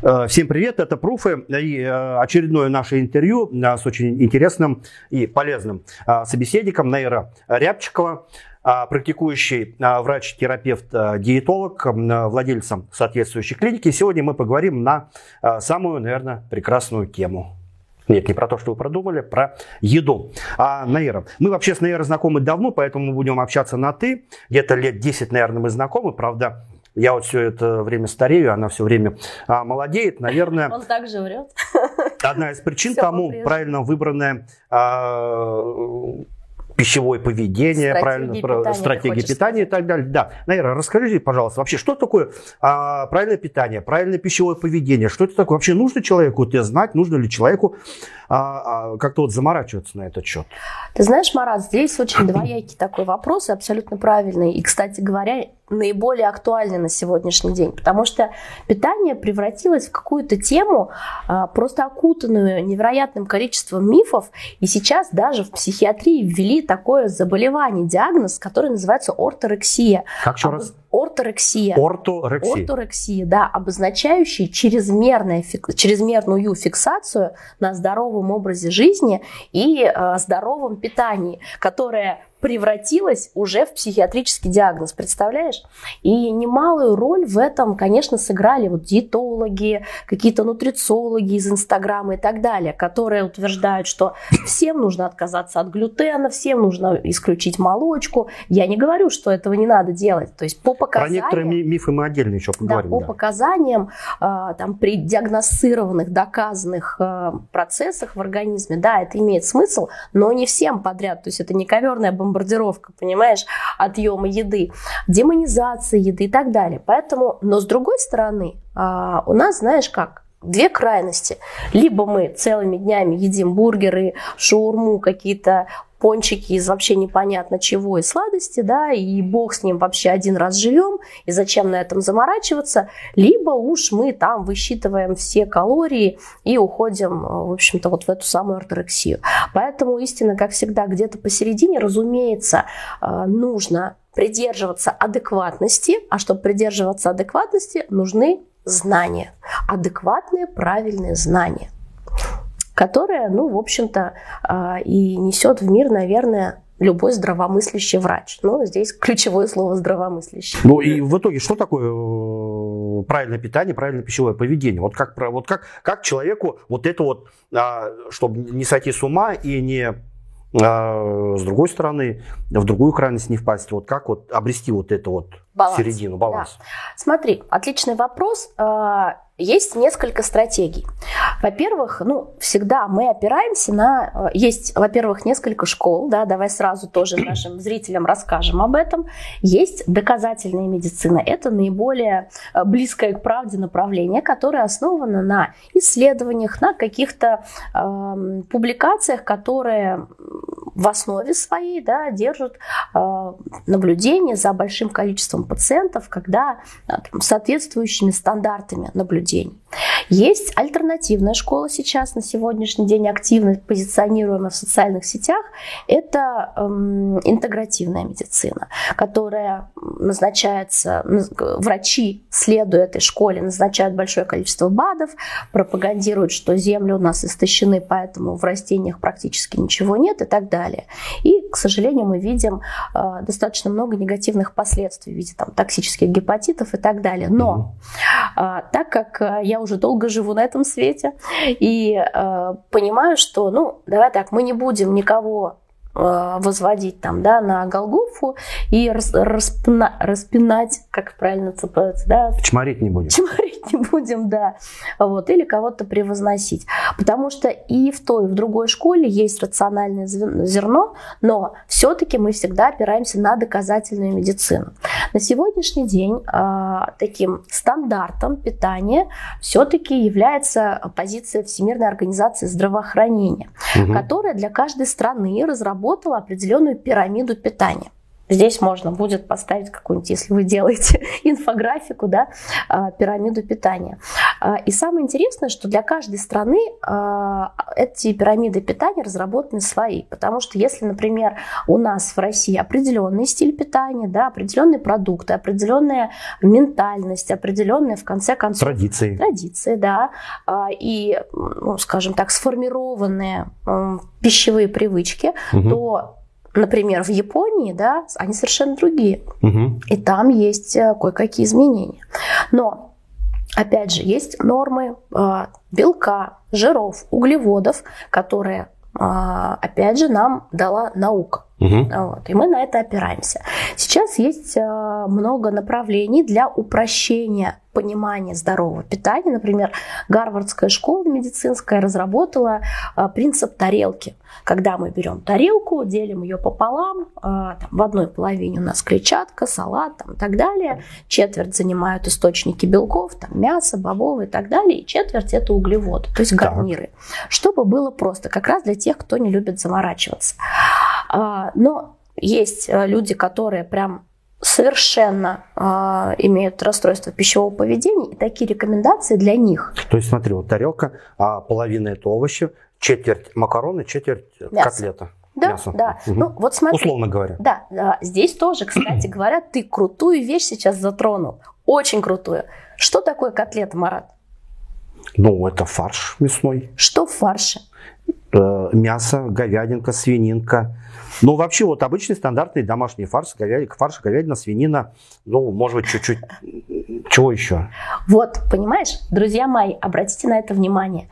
Э, всем привет, это Пруфы и э, очередное наше интервью э, с очень интересным и полезным собеседником Наира Рябчикова, практикующий врач-терапевт, диетолог, владельцем соответствующей клиники. Сегодня мы поговорим на самую, наверное, прекрасную тему. Нет, не про то, что вы продумали, про еду. А, Наира, мы вообще с Наирой знакомы давно, поэтому мы будем общаться на «ты». Где-то лет 10, наверное, мы знакомы, правда, я вот все это время старею, она все время а, молодеет, наверное. Он также врет. Одна из причин все тому правильно выбранная а, пищевое поведение, стратегии правильно, питания, стратегия питания и так далее. Да, Наира, расскажите, пожалуйста, вообще, что такое а, правильное питание, правильное пищевое поведение? Что это такое? Вообще нужно человеку это знать? Нужно ли человеку а, а, как-то вот заморачиваться на этот счет? Ты знаешь, Марат, здесь очень двоякий такой вопрос, абсолютно правильный. И, кстати говоря, наиболее актуальны на сегодняшний день, потому что питание превратилось в какую-то тему, а, просто окутанную невероятным количеством мифов, и сейчас даже в психиатрии ввели такое заболевание, диагноз, который называется орторексия. Как еще раз? Орторексия. Орторексия. Орторексия, да, обозначающий чрезмерную, чрезмерную фиксацию на здоровом образе жизни и э, здоровом питании, которое превратилась уже в психиатрический диагноз, представляешь? И немалую роль в этом, конечно, сыграли вот диетологи, какие-то нутрициологи из Инстаграма и так далее, которые утверждают, что всем нужно отказаться от глютена, всем нужно исключить молочку. Я не говорю, что этого не надо делать. То есть по показаниям... Про некоторые мифы мы отдельно еще поговорим. Да, по да. показаниям, а, там, при диагностированных, доказанных а, процессах в организме, да, это имеет смысл, но не всем подряд. То есть это не коверная бомба бомбардировка, понимаешь, отъема еды, демонизация еды и так далее. Поэтому, но с другой стороны, а, у нас, знаешь как, две крайности. Либо мы целыми днями едим бургеры, шаурму, какие-то пончики из вообще непонятно чего и сладости, да, и бог с ним вообще один раз живем, и зачем на этом заморачиваться, либо уж мы там высчитываем все калории и уходим, в общем-то, вот в эту самую орторексию. Поэтому истина, как всегда, где-то посередине, разумеется, э, нужно придерживаться адекватности, а чтобы придерживаться адекватности, нужны знания, адекватные, правильные знания которая, ну, в общем-то, а, и несет в мир, наверное, любой здравомыслящий врач. Ну, здесь ключевое слово здравомыслящий. Ну и в итоге что такое э, правильное питание, правильное пищевое поведение? Вот как, вот как, как человеку вот это вот, а, чтобы не сойти с ума и не а, с другой стороны, в другую крайность не впасть. Вот как вот обрести вот это вот баланс. середину, баланс? Да. Смотри, отличный вопрос. Есть несколько стратегий. Во-первых, ну, всегда мы опираемся на... Э, есть, во-первых, несколько школ, да, давай сразу тоже нашим зрителям расскажем об этом. Есть доказательная медицина. Это наиболее э, близкое к правде направление, которое основано на исследованиях, на каких-то э, публикациях, которые в основе своей да, держат э, наблюдение за большим количеством пациентов, когда э, соответствующими стандартами наблюдения день. Есть альтернативная школа сейчас, на сегодняшний день активно позиционируемая в социальных сетях. Это эм, интегративная медицина, которая назначается, врачи, следуя этой школе, назначают большое количество БАДов, пропагандируют, что земли у нас истощены, поэтому в растениях практически ничего нет и так далее. И, к сожалению, мы видим э, достаточно много негативных последствий в виде там, токсических гепатитов и так далее. Но э, так как Э, я уже долго живу на этом свете и э, понимаю, что, ну, давай так, мы не будем никого Э, возводить там, да, на Голгофу и распина, распинать, как правильно цепляется, да? Чморить не будем. Чморить не будем, да. Вот, или кого-то превозносить. Потому что и в той, и в другой школе есть рациональное зерно, но все-таки мы всегда опираемся на доказательную медицину. На сегодняшний день э, таким стандартом питания все-таки является позиция Всемирной организации здравоохранения, угу. которая для каждой страны разработала определенную пирамиду питания. Здесь можно будет поставить какую-нибудь, если вы делаете инфографику, да, а, пирамиду питания. А, и самое интересное, что для каждой страны а, эти пирамиды питания разработаны свои. Потому что если, например, у нас в России определенный стиль питания, да, определенные продукты, определенная ментальность, определенные, в конце концов... Традиции. Традиции, да. И, ну, скажем так, сформированные пищевые привычки, угу. то Например, в Японии, да, они совершенно другие. Угу. И там есть э, кое-какие изменения. Но, опять же, есть нормы э, белка, жиров, углеводов, которые, э, опять же, нам дала наука. Угу. Вот, и мы на это опираемся. Сейчас есть э, много направлений для упрощения понимания здорового питания. Например, Гарвардская школа медицинская разработала э, принцип тарелки. Когда мы берем тарелку, делим ее пополам, э, там, в одной половине у нас клетчатка, салат там, и так далее, четверть занимают источники белков, там, мясо, бобовые и так далее, и четверть это углеводы, то есть гарниры. Так. Чтобы было просто, как раз для тех, кто не любит заморачиваться. А, но есть э, люди, которые прям совершенно э, имеют расстройство пищевого поведения, и такие рекомендации для них. То есть, смотри, вот тарелка, а половина это овощи, четверть макароны, четверть Мясо. котлета. Да, мясо. да. Угу. Ну, вот смотри. Условно говоря. Да, да, здесь тоже, кстати говоря, ты крутую вещь сейчас затронул. Очень крутую. Что такое котлета, Марат? Ну, это фарш мясной. Что в фарше? Э, мясо, говядинка, свининка. Ну, вообще, вот обычный стандартный домашний фарш, говядина, фарш, говядина, свинина, ну, может быть, чуть-чуть, чего еще? Вот, понимаешь, друзья мои, обратите на это внимание.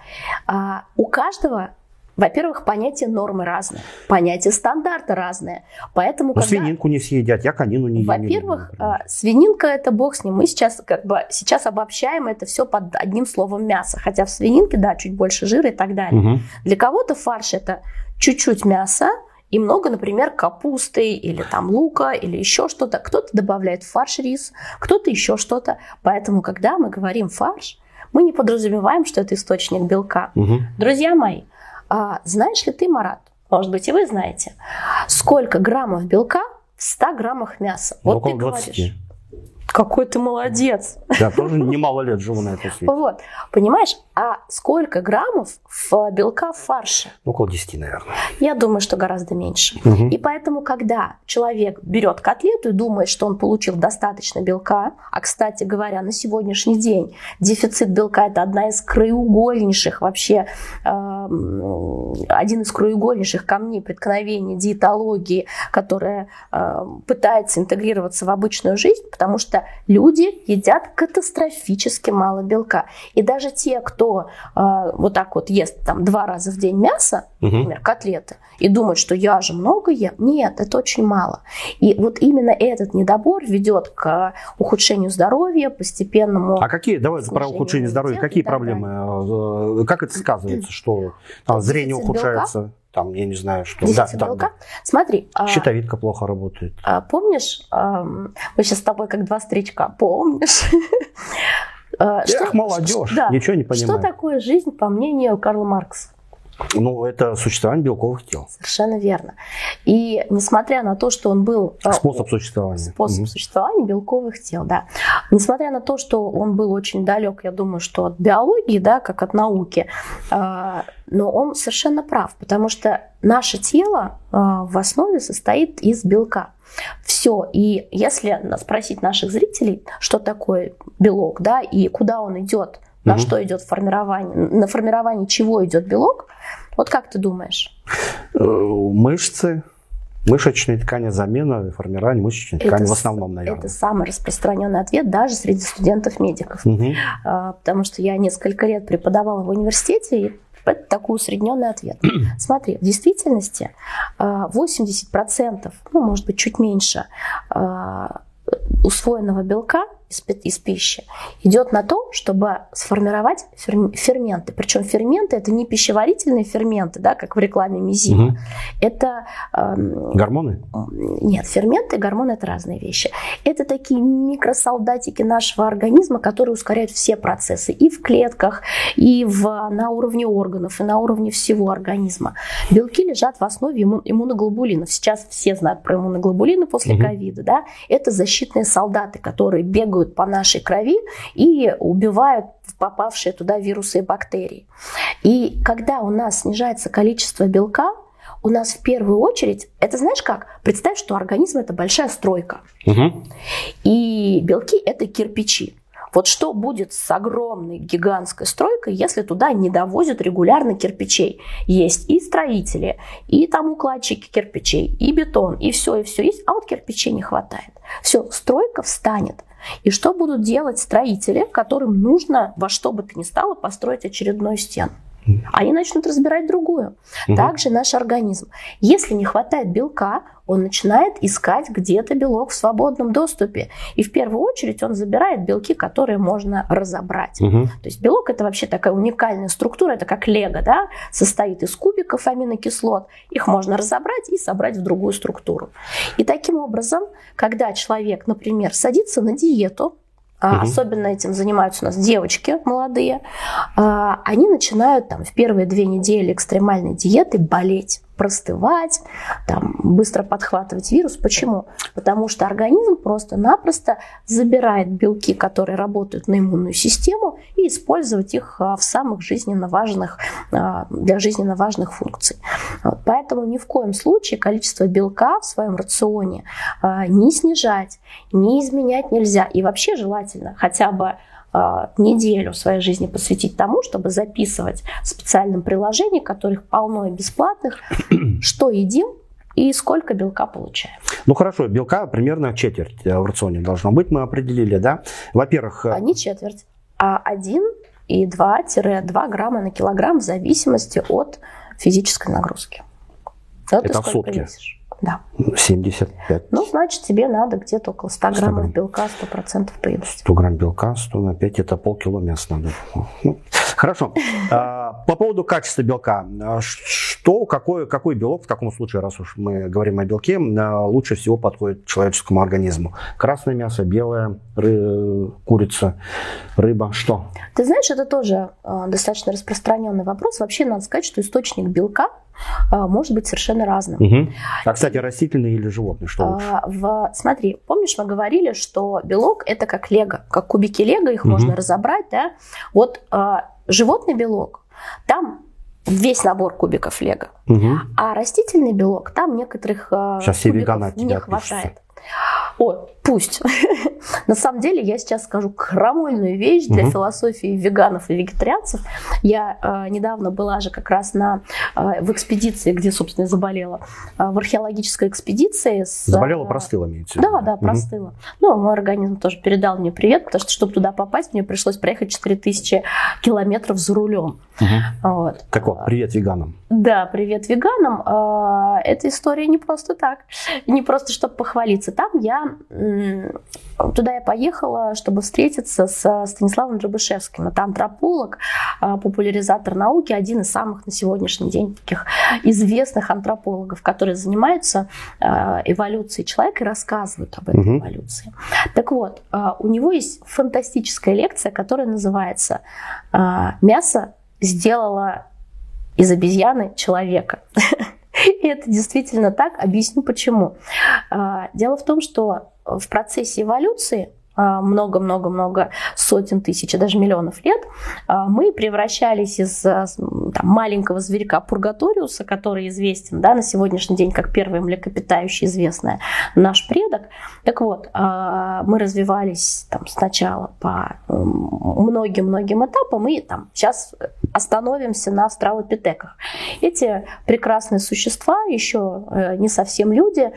А, у каждого во-первых, понятие нормы разные, понятие стандарта разное. Поэтому, Но когда... свининку не все едят, я конину не ем. Во-первых, а, свининка это бог с ним. Мы сейчас как бы сейчас обобщаем это все под одним словом мясо. Хотя в свининке, да, чуть больше жира и так далее. Угу. Для кого-то фарш это чуть-чуть мяса, и много, например, капусты или там лука или еще что-то. Кто-то добавляет в фарш рис, кто-то еще что-то. Поэтому, когда мы говорим фарш, мы не подразумеваем, что это источник белка. Угу. Друзья мои, а знаешь ли ты, Марат, может быть, и вы знаете, сколько граммов белка в 100 граммах мяса? Вот Около ты говоришь. 20. Какой ты молодец. Я тоже немало лет живу на этом свете. Вот, понимаешь, а сколько граммов в белка в фарше? Около 10, наверное. Я думаю, что гораздо меньше. Угу. И поэтому, когда человек берет котлету и думает, что он получил достаточно белка, а, кстати говоря, на сегодняшний день дефицит белка – это одна из краеугольнейших вообще, э, один из краеугольнейших камней преткновения диетологии, которая э, пытается интегрироваться в обычную жизнь, потому что люди едят катастрофически мало белка. И даже те, кто э, вот так вот ест там два раза в день мясо, угу. например, котлеты, и думает, что я же много ем, нет, это очень мало. И вот именно этот недобор ведет к ухудшению здоровья, постепенному... А какие, давай про ухудшение здоровья, какие проблемы? Э, как это сказывается, что там, зрение ухудшается? Белка? там, я не знаю, что. Да, белка. Да. Смотри. А, Щитовидка а, плохо работает. А, помнишь, а, мы сейчас с тобой как два старичка, помнишь? А, Эх, молодежь, да. ничего не понимаю. Что такое жизнь, по мнению Карла Маркса? Ну, это существование белковых тел. Совершенно верно. И несмотря на то, что он был... Э, способ существования. Способ угу. существования белковых тел, да. Несмотря на то, что он был очень далек, я думаю, что от биологии, да, как от науки, э, но он совершенно прав, потому что наше тело в основе состоит из белка. Все. И если спросить наших зрителей, что такое белок, да, и куда он идет, на угу. что идет формирование, на формирование чего идет белок, вот как ты думаешь? Э, мышцы, мышечные ткани, замена, формирование мышечной ткани это, в основном, наверное. Это самый распространенный ответ даже среди студентов-медиков. Угу. Потому что я несколько лет преподавала в университете, и это такой усредненный ответ. Смотри, в действительности 80%, а, ну, может быть, чуть меньше а, усвоенного белка из, из пищи идет на то, чтобы сформировать ферменты. Причем ферменты это не пищеварительные ферменты, да, как в рекламе Мизима. Угу. Это э, гормоны? Нет, ферменты и гормоны это разные вещи. Это такие микросолдатики нашего организма, которые ускоряют все процессы и в клетках, и в, на уровне органов, и на уровне всего организма. Белки лежат в основе иммун, иммуноглобулинов. Сейчас все знают про иммуноглобулины после ковида. Угу. Да? Это защитные солдаты, которые бегают бегают по нашей крови и убивают попавшие туда вирусы и бактерии. И когда у нас снижается количество белка, у нас в первую очередь, это знаешь как? Представь, что организм это большая стройка. Угу. И белки это кирпичи. Вот что будет с огромной гигантской стройкой, если туда не довозят регулярно кирпичей? Есть и строители, и там укладчики кирпичей, и бетон, и все, и все есть, а вот кирпичей не хватает. Все, стройка встанет. И что будут делать строители, которым нужно во что бы то ни стало построить очередную стену? Они начнут разбирать другую. Угу. Также наш организм. Если не хватает белка, он начинает искать где-то белок в свободном доступе. И в первую очередь он забирает белки, которые можно разобрать. Угу. То есть белок это вообще такая уникальная структура, это как лего, да, состоит из кубиков аминокислот. Их можно разобрать и собрать в другую структуру. И таким образом, когда человек, например, садится на диету, угу. особенно этим занимаются у нас девочки молодые, а, они начинают там в первые две недели экстремальной диеты болеть простывать, там, быстро подхватывать вирус. Почему? Потому что организм просто-напросто забирает белки, которые работают на иммунную систему, и использовать их а, в самых жизненно важных, а, для жизненно важных функций. Поэтому ни в коем случае количество белка в своем рационе а, не снижать, не изменять нельзя. И вообще желательно хотя бы неделю своей жизни посвятить тому, чтобы записывать в специальном приложении, которых полно и бесплатных, что едим и сколько белка получаем. Ну хорошо, белка примерно четверть э, в рационе должно быть, мы определили, да? Во-первых... Э, а не четверть, а 1 и 2-2 грамма на килограмм в зависимости от физической нагрузки. Вот Это в сутки? Весишь. Да. 75. Ну, значит, тебе надо где-то около 100 граммов 100 грамм. белка, 100% поедости. 100 грамм белка, 100 на 5, это полкило мяса надо. Ну, хорошо. А, по поводу качества белка. А, что, какой, какой белок, в таком случае, раз уж мы говорим о белке, а, лучше всего подходит человеческому организму? Красное мясо, белое, ры, курица, рыба, что? Ты знаешь, это тоже достаточно распространенный вопрос. Вообще, надо сказать, что источник белка – а, может быть совершенно разным. Угу. А, кстати, растительный или животный, что лучше? А, в, смотри, помнишь, мы говорили, что белок – это как лего, как кубики лего, их угу. можно разобрать, да? Вот а, животный белок, там весь набор кубиков лего, угу. а растительный белок, там некоторых Сейчас все веганы не хватает. О, пусть. На самом деле я сейчас скажу крамольную вещь для угу. философии веганов и вегетарианцев. Я э, недавно была же как раз на, э, в экспедиции, где, собственно, заболела, э, в археологической экспедиции. С, заболела, простыла, имеется Да, да, простыла. Угу. Ну, мой организм тоже передал мне привет, потому что, чтобы туда попасть, мне пришлось проехать 4000 километров за рулем. Угу. Вот. Так вот, привет веганам. Да, привет веганам. Э, эта история не просто так, не просто, чтобы похвалиться. Там я Туда я поехала, чтобы встретиться с Станиславом Дробышевским. Это антрополог, а, популяризатор науки, один из самых на сегодняшний день таких известных антропологов, которые занимаются а, эволюцией человека и рассказывают об этой угу. эволюции. Так вот, а, у него есть фантастическая лекция, которая называется «Мясо сделало из обезьяны человека». И это действительно так. Объясню почему. Дело в том, что в процессе эволюции много-много-много сотен тысяч, а даже миллионов лет, а, мы превращались из а, там, маленького зверька Пургаториуса, который известен да, на сегодняшний день как первый млекопитающий, известный наш предок. Так вот, мы развивались там, сначала по многим-многим этапам, и там, сейчас остановимся на австралопитеках. Эти прекрасные существа, еще э, не совсем люди,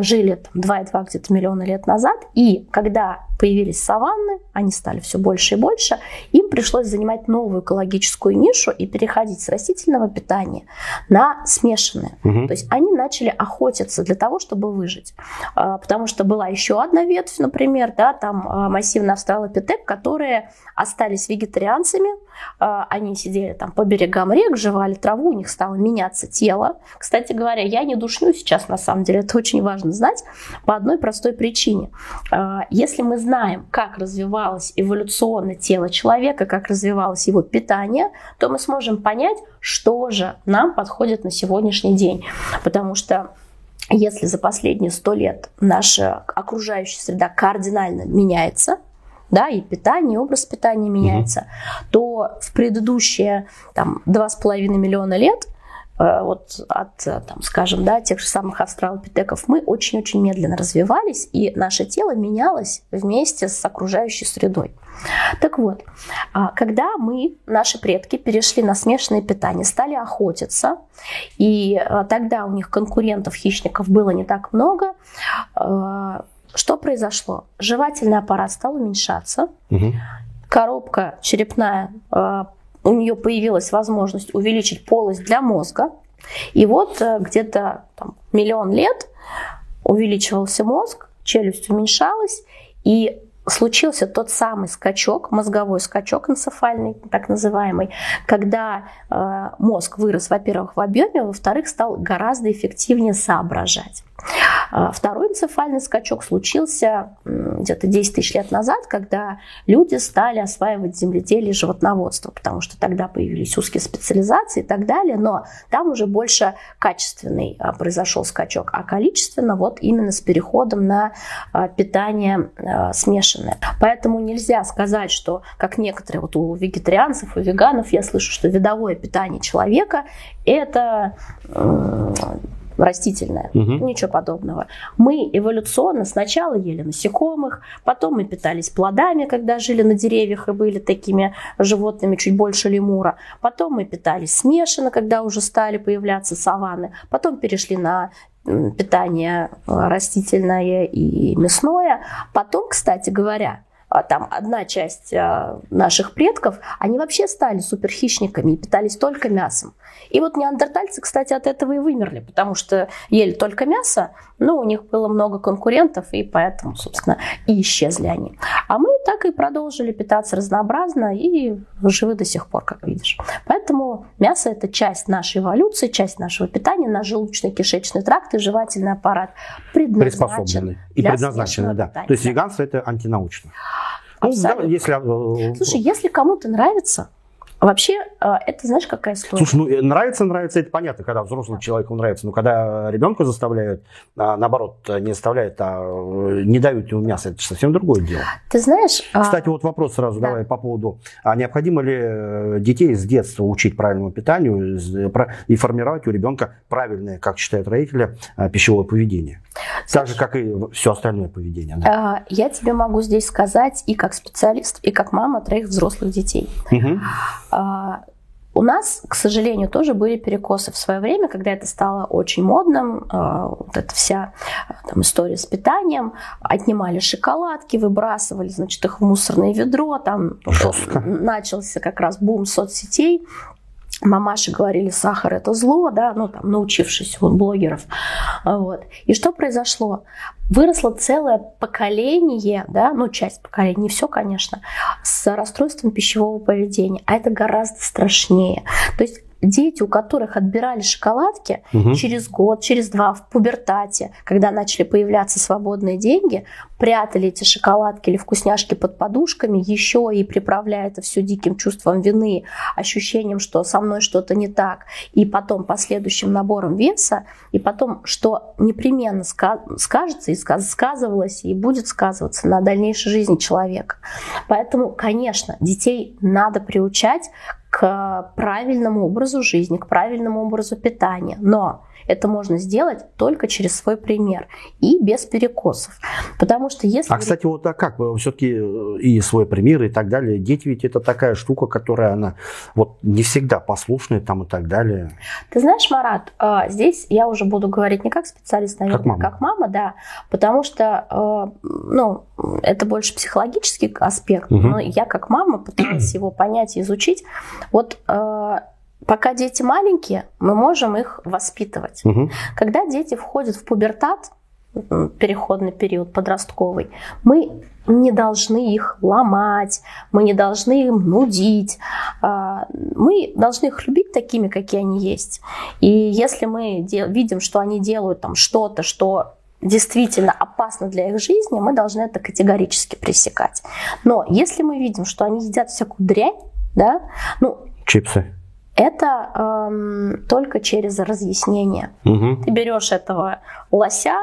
жили там, 2,2 где-то миллиона лет назад, и когда появились саванны, они стали все больше и больше, им пришлось занимать новую экологическую нишу и переходить с растительного питания на смешанное. Угу. То есть они начали охотиться для того, чтобы выжить. А, потому что была еще одна ветвь, например, да, там а, массивный австралопитек, которые остались вегетарианцами, они сидели там по берегам рек, жевали траву, у них стало меняться тело. Кстати говоря, я не душню сейчас, на самом деле, это очень важно знать по одной простой причине. Если мы знаем, знаем, как развивалось эволюционно тело человека, как развивалось его питание, то мы сможем понять, что же нам подходит на сегодняшний день. Потому что если за последние сто лет наша окружающая среда кардинально меняется, да, и питание, и образ питания меняется, угу. то в предыдущие там, 2,5 миллиона лет Э, вот от, э, там, скажем, да, тех же самых австралопитеков, мы очень-очень медленно развивались, и наше тело менялось вместе с окружающей средой. Так вот, а, когда мы, наши предки, перешли на смешанное питание, стали охотиться, и э, тогда у них конкурентов, хищников было не так много, что произошло? Жевательный аппарат стал уменьшаться, угу. коробка черепная у нее появилась возможность увеличить полость для мозга. И вот э, где-то миллион лет увеличивался мозг, челюсть уменьшалась, и случился тот самый скачок, мозговой скачок энцефальный, так называемый, когда э, мозг вырос, во-первых, в объеме, во-вторых, стал гораздо эффективнее соображать. А второй энцефальный скачок случился где-то 10 тысяч лет назад, когда люди стали осваивать земледелие и животноводство, потому что тогда появились узкие специализации и так далее, но там уже больше качественный а, произошел скачок, а количественно вот именно с переходом на а, питание смешанное. Поэтому нельзя сказать, что, как некоторые вот у вегетарианцев, у веганов, я слышу, что видовое питание человека это растительное. Угу. Ничего подобного. Мы эволюционно сначала ели насекомых, потом мы питались плодами, когда жили на деревьях и были такими животными чуть больше лемура. Потом мы питались смешанно, когда уже стали появляться саванны. Потом перешли на питание растительное и мясное. Потом, кстати говоря, там одна часть а, наших предков, они вообще стали суперхищниками и питались только мясом. И вот неандертальцы, кстати, от этого и вымерли, потому что ели только мясо, но у них было много конкурентов, и поэтому, собственно, и исчезли они. А мы так и продолжили питаться разнообразно и живы до сих пор, как видишь. Поэтому мясо – это часть нашей эволюции, часть нашего питания, наш желудочно-кишечный тракт и жевательный аппарат предназначен и предназначены, да. Питания. То есть веганство – это антинаучно. Ну, да, если... Э, Слушай, если кому-то нравится, Вообще, э, это знаешь, какая история? Слушай, ну э, нравится, нравится, это понятно, когда взрослому человеку нравится. Но когда ребенка заставляют, а, наоборот, не заставляют, а не дают ему мясо, это совсем другое дело. Ты знаешь... А, Кстати, вот вопрос сразу да. давай по поводу, а необходимо ли детей с детства учить правильному питанию и формировать у ребенка правильное, как считают родители, пищевое поведение? Так же, как и все остальное поведение. Да? А, я тебе могу здесь сказать и как специалист, и как мама троих взрослых детей. Угу. У нас, к сожалению, тоже были перекосы в свое время, когда это стало очень модным. А, вот эта вся там, история с питанием. Отнимали шоколадки, выбрасывали, значит, их в мусорное ведро. Там Жестко. начался как раз бум соцсетей мамаши говорили, сахар это зло, да, ну там, научившись у блогеров. Вот. И что произошло? Выросло целое поколение, да, ну часть поколения, не все, конечно, с расстройством пищевого поведения, а это гораздо страшнее. То есть дети, у которых отбирали шоколадки угу. через год, через два в пубертате, когда начали появляться свободные деньги, прятали эти шоколадки или вкусняшки под подушками, еще и приправляя это все диким чувством вины, ощущением, что со мной что-то не так, и потом последующим набором веса, и потом, что непременно скажется и сказывалось, и будет сказываться на дальнейшей жизни человека. Поэтому, конечно, детей надо приучать к правильному образу жизни, к правильному образу питания. Но это можно сделать только через свой пример и без перекосов. Потому что если... А, кстати, вот а как? Все-таки э, и свой пример и так далее. Дети ведь это такая штука, которая, она вот не всегда послушная там и так далее. Ты знаешь, Марат, а, здесь я уже буду говорить не как специалист, наверное, как мама, как мама да, потому что, а, ну, это больше психологический аспект, угу. но я как мама пыталась его понять и изучить. Вот а, пока дети маленькие, мы можем их воспитывать. Угу. Когда дети входят в пубертат, переходный период подростковый, мы не должны их ломать, мы не должны им нудить, а, мы должны их любить такими, какие они есть. И если мы видим, что они делают там что-то, что действительно опасно для их жизни, мы должны это категорически пресекать. Но если мы видим, что они едят всякую дрянь, да, ну... Чипсы это эм, только через разъяснение. Угу. Ты берешь этого лося,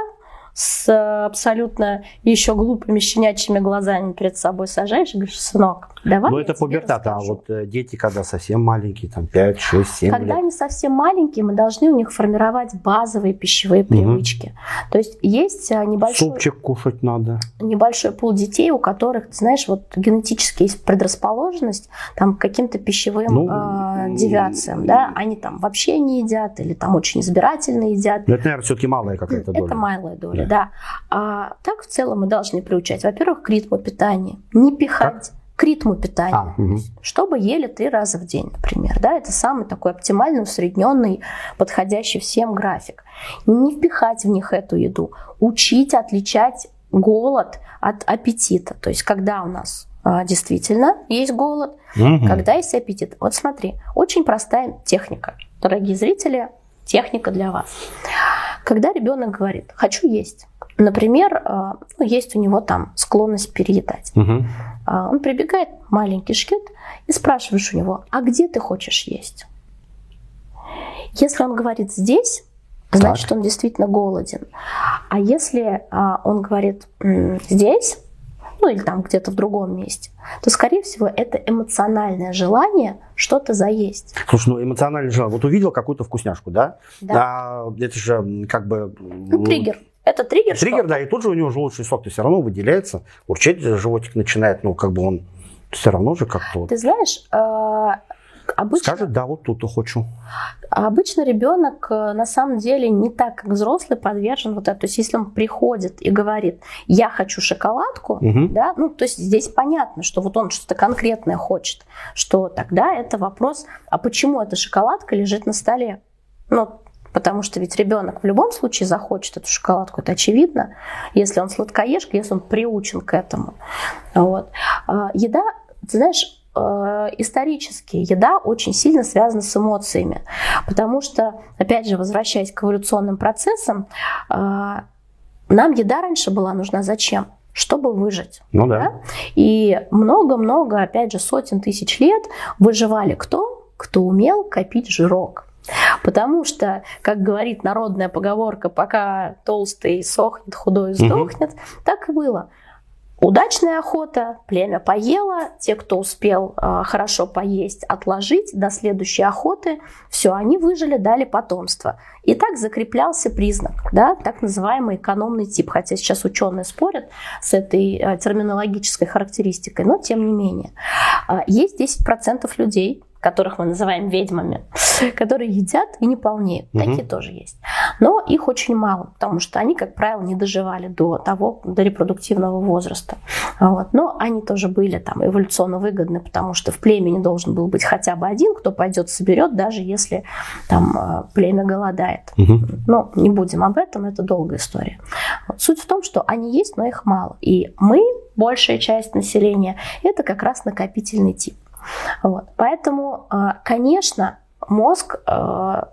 с абсолютно еще глупыми щенячьими глазами перед собой сажаешь и говоришь, сынок, давай. Ну, это пубертат, а вот э, дети, когда совсем маленькие, там 5, 6, 7 Когда лет. они совсем маленькие, мы должны у них формировать базовые пищевые привычки. То есть есть э, небольшой, Супчик кушать надо. небольшой пул детей, у которых, ты знаешь, вот генетически есть предрасположенность там, к каким-то пищевым Ну, э, девиациям, да, они там вообще не едят или там очень избирательно едят. Но это, наверное, все-таки малая какая-то доля. Это малая доля, да. А так в целом мы должны приучать, во-первых, к ритму питания. Не пихать к ритму питания. А, мгм. Чтобы ели три раза в день, например. Да, это самый такой оптимальный, усредненный, подходящий всем график. Не впихать в них эту еду. Учить отличать голод от аппетита. То есть, когда у нас а, действительно есть голод, Мгм. когда есть аппетит. Вот смотри, очень простая техника. Дорогие зрители, техника для вас. Когда ребенок говорит «хочу есть», например, а, ну, есть у него там склонность переедать. А, Он прибегает, маленький шкет, и спрашиваешь у него, а где ты хочешь есть? Если он говорит здесь, значит он действительно голоден. А если а, он говорит «М, здесь, ну или там где-то в другом месте, то, скорее всего, это эмоциональное желание что-то заесть. Слушай, ну эмоциональный желание. Вот увидел какую-то вкусняшку, да? Да. А, это же как бы... Ну, триггер. Это триггер, Триггер, да, и тут же у него желудочный сок то все равно выделяется, урчать животик начинает, ну, как бы он все равно же как-то Ты знаешь, а, обычно... скажет, да, вот тут хочу. А обычно ребенок э, на самом деле не так, как взрослый, подвержен вот этому. То есть, если он приходит и говорит, я хочу шоколадку, Мгм. да, ну, то есть здесь понятно, что вот он что-то конкретное хочет, что тогда это вопрос, а почему эта шоколадка лежит на столе? Ну, потому что ведь ребенок в любом случае захочет эту шоколадку, это очевидно, если он сладкоежка, если он приучен к этому. Вот. А, Еда, ты знаешь, исторически еда очень сильно связана с эмоциями, потому что, опять же, возвращаясь к эволюционным процессам, э, нам еда раньше была нужна зачем? Чтобы выжить. Ну да. Да? И много-много, опять же, сотен тысяч лет выживали кто? Кто умел копить жирок. Потому что, как говорит народная поговорка, пока толстый сохнет, худой сдохнет, так и было. Удачная охота, племя поело, те, кто успел э, хорошо поесть, отложить до следующей охоты, все, они выжили, дали потомство. И так закреплялся признак, да, так называемый экономный тип, хотя сейчас ученые спорят с этой э, терминологической характеристикой, но тем не менее. А, Есть 10% людей, которых мы называем ведьмами, которые едят и не полнеют. Мгм. Такие тоже есть. Но их очень мало, потому что они, как правило, не доживали до того, до репродуктивного возраста. Вот. Но они тоже были там эволюционно выгодны, потому что в племени должен был быть хотя бы один, кто пойдет соберет, даже если там э, племя голодает. Мгм. Но не будем об этом, это долгая история. Вот. Суть в том, что они есть, но их мало. И мы, большая часть населения, это как раз накопительный тип. Вот. Поэтому, а, конечно, мозг а,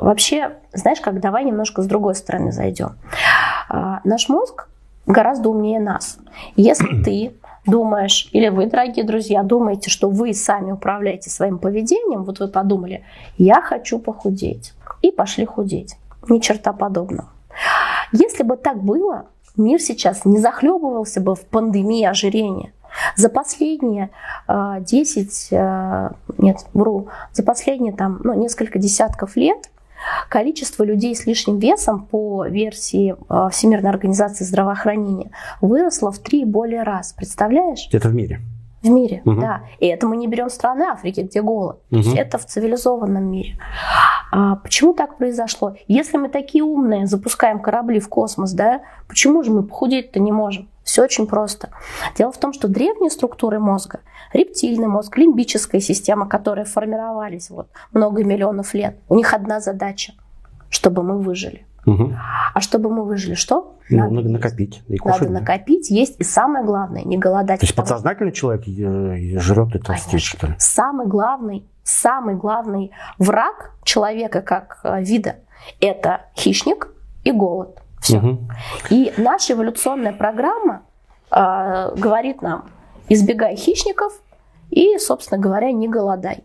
вообще, знаешь, как давай немножко с другой стороны зайдем. А, Наш мозг гораздо умнее нас. Если ты думаешь, или вы, дорогие друзья, думаете, что вы сами управляете своим поведением, вот вы подумали, я хочу похудеть, и пошли худеть. Ни черта подобного. Если бы так было, мир сейчас не захлебывался бы в пандемии ожирения. За последние э, 10, э, нет, вру, за последние там, ну, несколько десятков лет количество людей с лишним весом по версии э, Всемирной организации здравоохранения выросло в три и более раз. Представляешь? Это в мире. В мире, Мгм. да. И это мы не берем страны Африки, где голод. То есть это в цивилизованном мире. А почему так произошло? Если мы такие умные, запускаем корабли в космос, да, почему же мы похудеть-то не можем? Все очень просто. Дело в том, что древние структуры мозга, рептильный мозг, лимбическая система, которые формировались вот много миллионов лет, у них одна задача, чтобы мы выжили. Мгм. А чтобы мы выжили, что? Ну, Надо надо накопить. И Надо кушать, да. накопить, есть, и самое главное, не голодать. То есть подсознательно человек э, жрет и толстеет, что ли? Самый главный, самый главный враг человека как э, вида – это хищник и голод. Все. Мгм. И наша эволюционная программа э, говорит нам, избегай хищников и, собственно говоря, не голодай.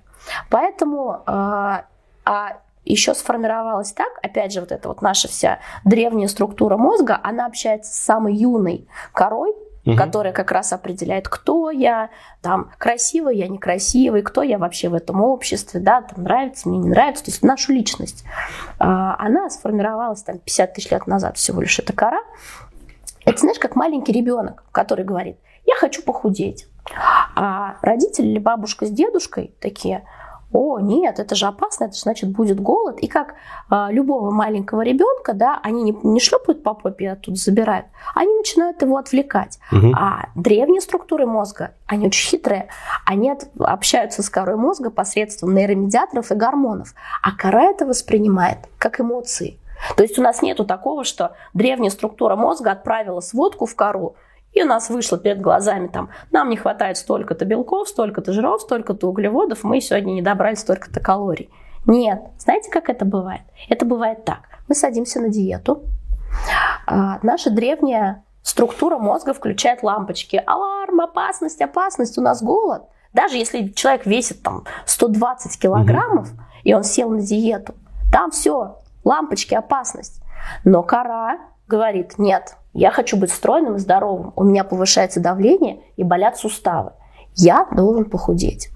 Поэтому, э, а еще сформировалась так, опять же, вот эта вот наша вся древняя структура мозга, она общается с самой юной корой, угу. которая как раз определяет, кто я, там, красивый я, некрасивый, кто я вообще в этом обществе, да, там, нравится мне, не нравится, то есть нашу личность. А, она сформировалась там 50 тысяч лет назад всего лишь, эта кора. Это, знаешь, как маленький ребенок, который говорит, я хочу похудеть. А родители или бабушка с дедушкой такие – о, нет, это же опасно, это же значит будет голод. И как э, любого маленького ребенка, да, они не, не шлепают по попе, оттуда забирают, они начинают его отвлекать. Угу. А древние структуры мозга, они очень хитрые, они от, общаются с корой мозга посредством нейромедиаторов и гормонов. А кора это воспринимает как эмоции. То есть у нас нету такого, что древняя структура мозга отправила сводку в кору, и у нас вышло перед глазами там, нам не хватает столько-то белков, столько-то жиров, столько-то углеводов, мы сегодня не добрали столько-то калорий. Нет, знаете, как это бывает? Это бывает так. Мы садимся на диету, а, наша древняя структура мозга включает лампочки. Аларм, опасность, опасность, у нас голод. Даже если человек весит там 120 килограммов, угу. и он сел на диету, там все, лампочки, опасность. Но кора говорит, нет, я хочу быть стройным и здоровым. У меня повышается давление и болят суставы. Я должен похудеть.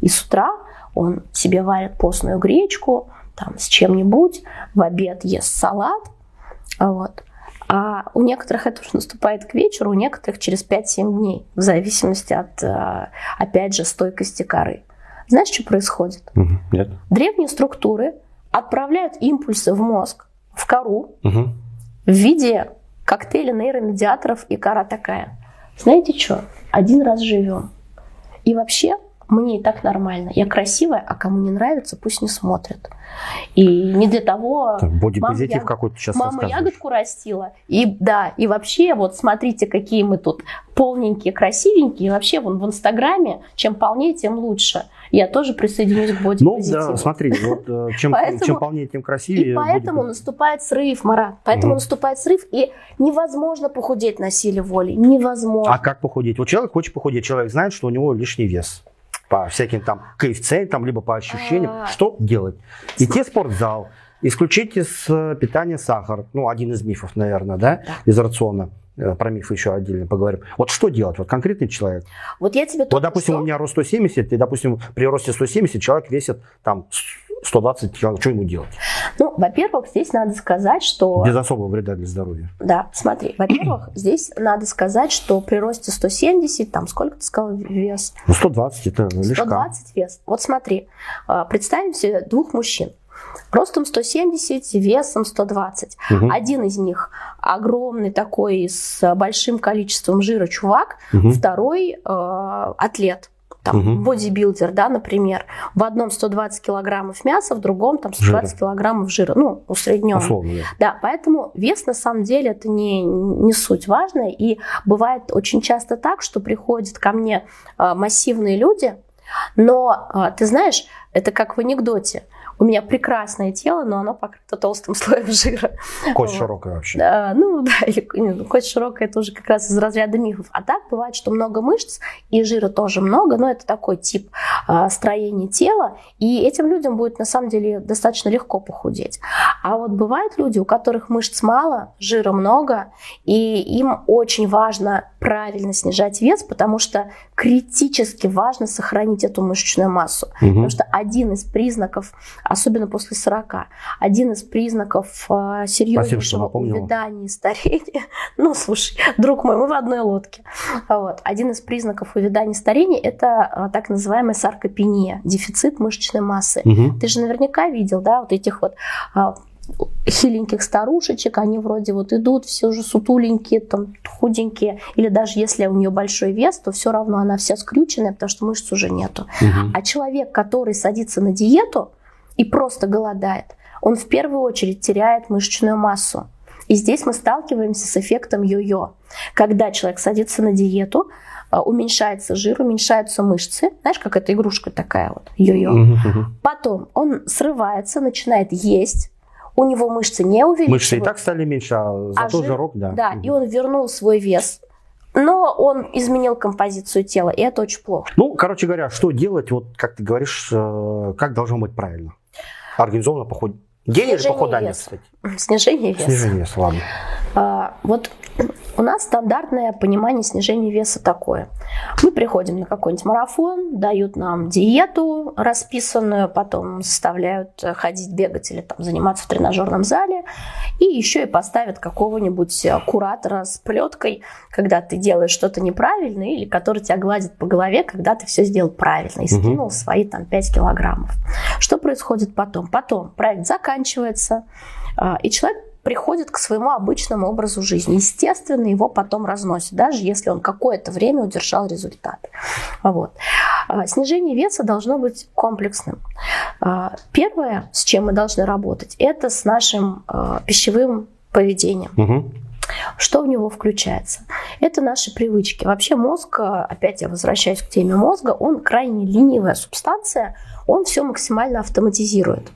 И с утра он себе варит постную гречку там, с чем-нибудь, в обед ест салат. Вот. А у некоторых это уже наступает к вечеру, у некоторых через 5-7 дней, в зависимости от, э, опять же, стойкости коры. Знаешь, что происходит? Нет. Древние структуры отправляют импульсы в мозг, в кору, угу. в виде коктейля нейромедиаторов и кора такая. Знаете что? Один раз живем. И вообще, мне и так нормально. Я красивая, а кому не нравится, пусть не смотрят. И не для того... Бодипозитив какой-то сейчас Мама ягодку растила. И да, и вообще, вот смотрите, какие мы тут полненькие, красивенькие. И вообще, вон в Инстаграме, чем полнее, тем лучше я тоже присоединюсь к бодипозитиву. Ну, да, смотри, вот э, чем, поэтому, чем полнее, тем красивее. И поэтому будет... наступает срыв, Марат. Поэтому угу. наступает срыв, и невозможно похудеть на силе воли. Невозможно. А как похудеть? Вот человек хочет похудеть, человек знает, что у него лишний вес по всяким там коэффициентам, либо по ощущениям. А-а-а. Что делать? Идти в спортзал, исключить из э, питания сахар. Ну, один из мифов, наверное, да, да. из рациона. Э, про миф еще отдельно поговорим. Вот что делать? Вот конкретный человек. Вот я тебе Вот, допустим, что? у меня рост 170, и, допустим, при росте 170 человек весит там 120 килограмм. Что ему делать? Ну, во-первых, здесь надо сказать, что... Без особого вреда для здоровья. Да, смотри. Во-первых, здесь надо сказать, что при росте 170, там сколько ты сказал вес? Ну, 120 это лишка. 120 вес. Вот смотри, а, представим себе двух мужчин. Ростом 170, весом 120. Угу. Один из них огромный такой с большим количеством жира чувак, угу. второй э, атлет там, угу. бодибилдер, да, например, в одном 120 килограммов мяса, в другом там 120 жира. килограммов жира, ну, усредненно. Условно, да. да, поэтому вес на самом деле это не, не суть важная, и бывает очень часто так, что приходят ко мне э, массивные люди, но, э, ты знаешь, это как в анекдоте, у меня прекрасное тело, но оно покрыто толстым слоем жира. Кость вот. широкая вообще. Да, ну да, или, ну, кость широкая это уже как раз из разряда мифов. А так бывает, что много мышц и жира тоже много, но это такой тип а, строения тела, и этим людям будет на самом деле достаточно легко похудеть. А вот бывают люди, у которых мышц мало, жира много, и им очень важно правильно снижать вес, потому что критически важно сохранить эту мышечную массу. Угу. Потому что один из признаков особенно после 40. Один из признаков э, серьезнейшего увядания и старения, ну, слушай, друг мой, мы в одной лодке. Вот. Один из признаков увядания и старения – это э, так называемая саркопения, дефицит мышечной массы. Угу. Ты же наверняка видел, да, вот этих вот э, хиленьких старушечек, они вроде вот идут, все уже сутуленькие, там, худенькие, или даже если у нее большой вес, то все равно она вся скрюченная, потому что мышц уже нету. Угу. А человек, который садится на диету, и просто голодает, он в первую очередь теряет мышечную массу. И здесь мы сталкиваемся с эффектом йо-йо. Когда человек садится на диету, а, уменьшается жир, уменьшаются мышцы. Знаешь, как эта игрушка такая вот, йо-йо. Потом он срывается, начинает есть, у него мышцы не увеличиваются. Мышцы и так стали меньше, а зато а жир, жирок, да. Да, и он вернул свой вес. Но он изменил композицию тела, и это очень плохо. Ну, короче говоря, что делать, вот как ты говоришь, э, как должно быть правильно? Организованно поход... День или похудание, веса. кстати? Снижение веса. Снижение веса, ладно. А, вот у нас стандартное понимание снижения веса такое. Мы приходим на какой-нибудь марафон, дают нам диету расписанную, потом заставляют ходить, бегать или там, заниматься в тренажерном зале, и еще и поставят какого-нибудь куратора с плеткой, когда ты делаешь что-то неправильно, или который тебя гладит по голове, когда ты все сделал правильно и скинул угу. свои там 5 килограммов. Что происходит потом? Потом проект заканчивается, а, и человек приходит к своему обычному образу жизни. Естественно, его потом разносит, даже если он какое-то время удержал результат. Вот. А, снижение веса должно быть комплексным. А, первое, с чем мы должны работать, это с нашим а, пищевым поведением. Угу. Что в него включается? Это наши привычки. Вообще мозг, опять я возвращаюсь к теме мозга, он крайне ленивая субстанция, он все максимально автоматизирует.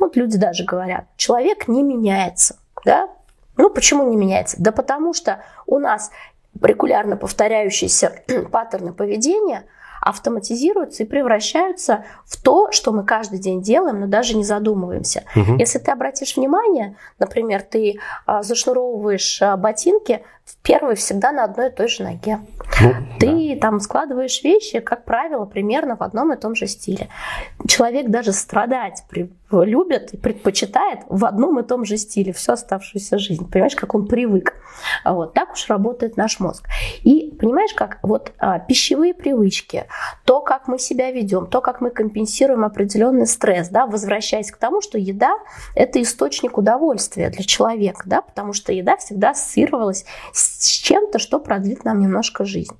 Вот люди даже говорят, человек не меняется. Да? Ну, почему не меняется? Да потому что у нас регулярно повторяющиеся паттерны поведения автоматизируются и превращаются в то, что мы каждый день делаем, но даже не задумываемся. Угу. Если ты обратишь внимание, например, ты а, зашнуровываешь а, ботинки, первый всегда на одной и той же ноге. Ну, ты да. там складываешь вещи, как правило, примерно в одном и том же стиле. Человек даже страдать любит и предпочитает в одном и том же стиле всю оставшуюся жизнь. Понимаешь, как он привык. Вот так уж работает наш мозг. И понимаешь, как вот а, пищевые привычки, то, как мы себя ведем, то, как мы компенсируем определенный стресс, да, возвращаясь к тому, что еда – это источник удовольствия для человека, да, потому что еда всегда ассоциировалась с чем-то, что продлит нам немножко жизнь.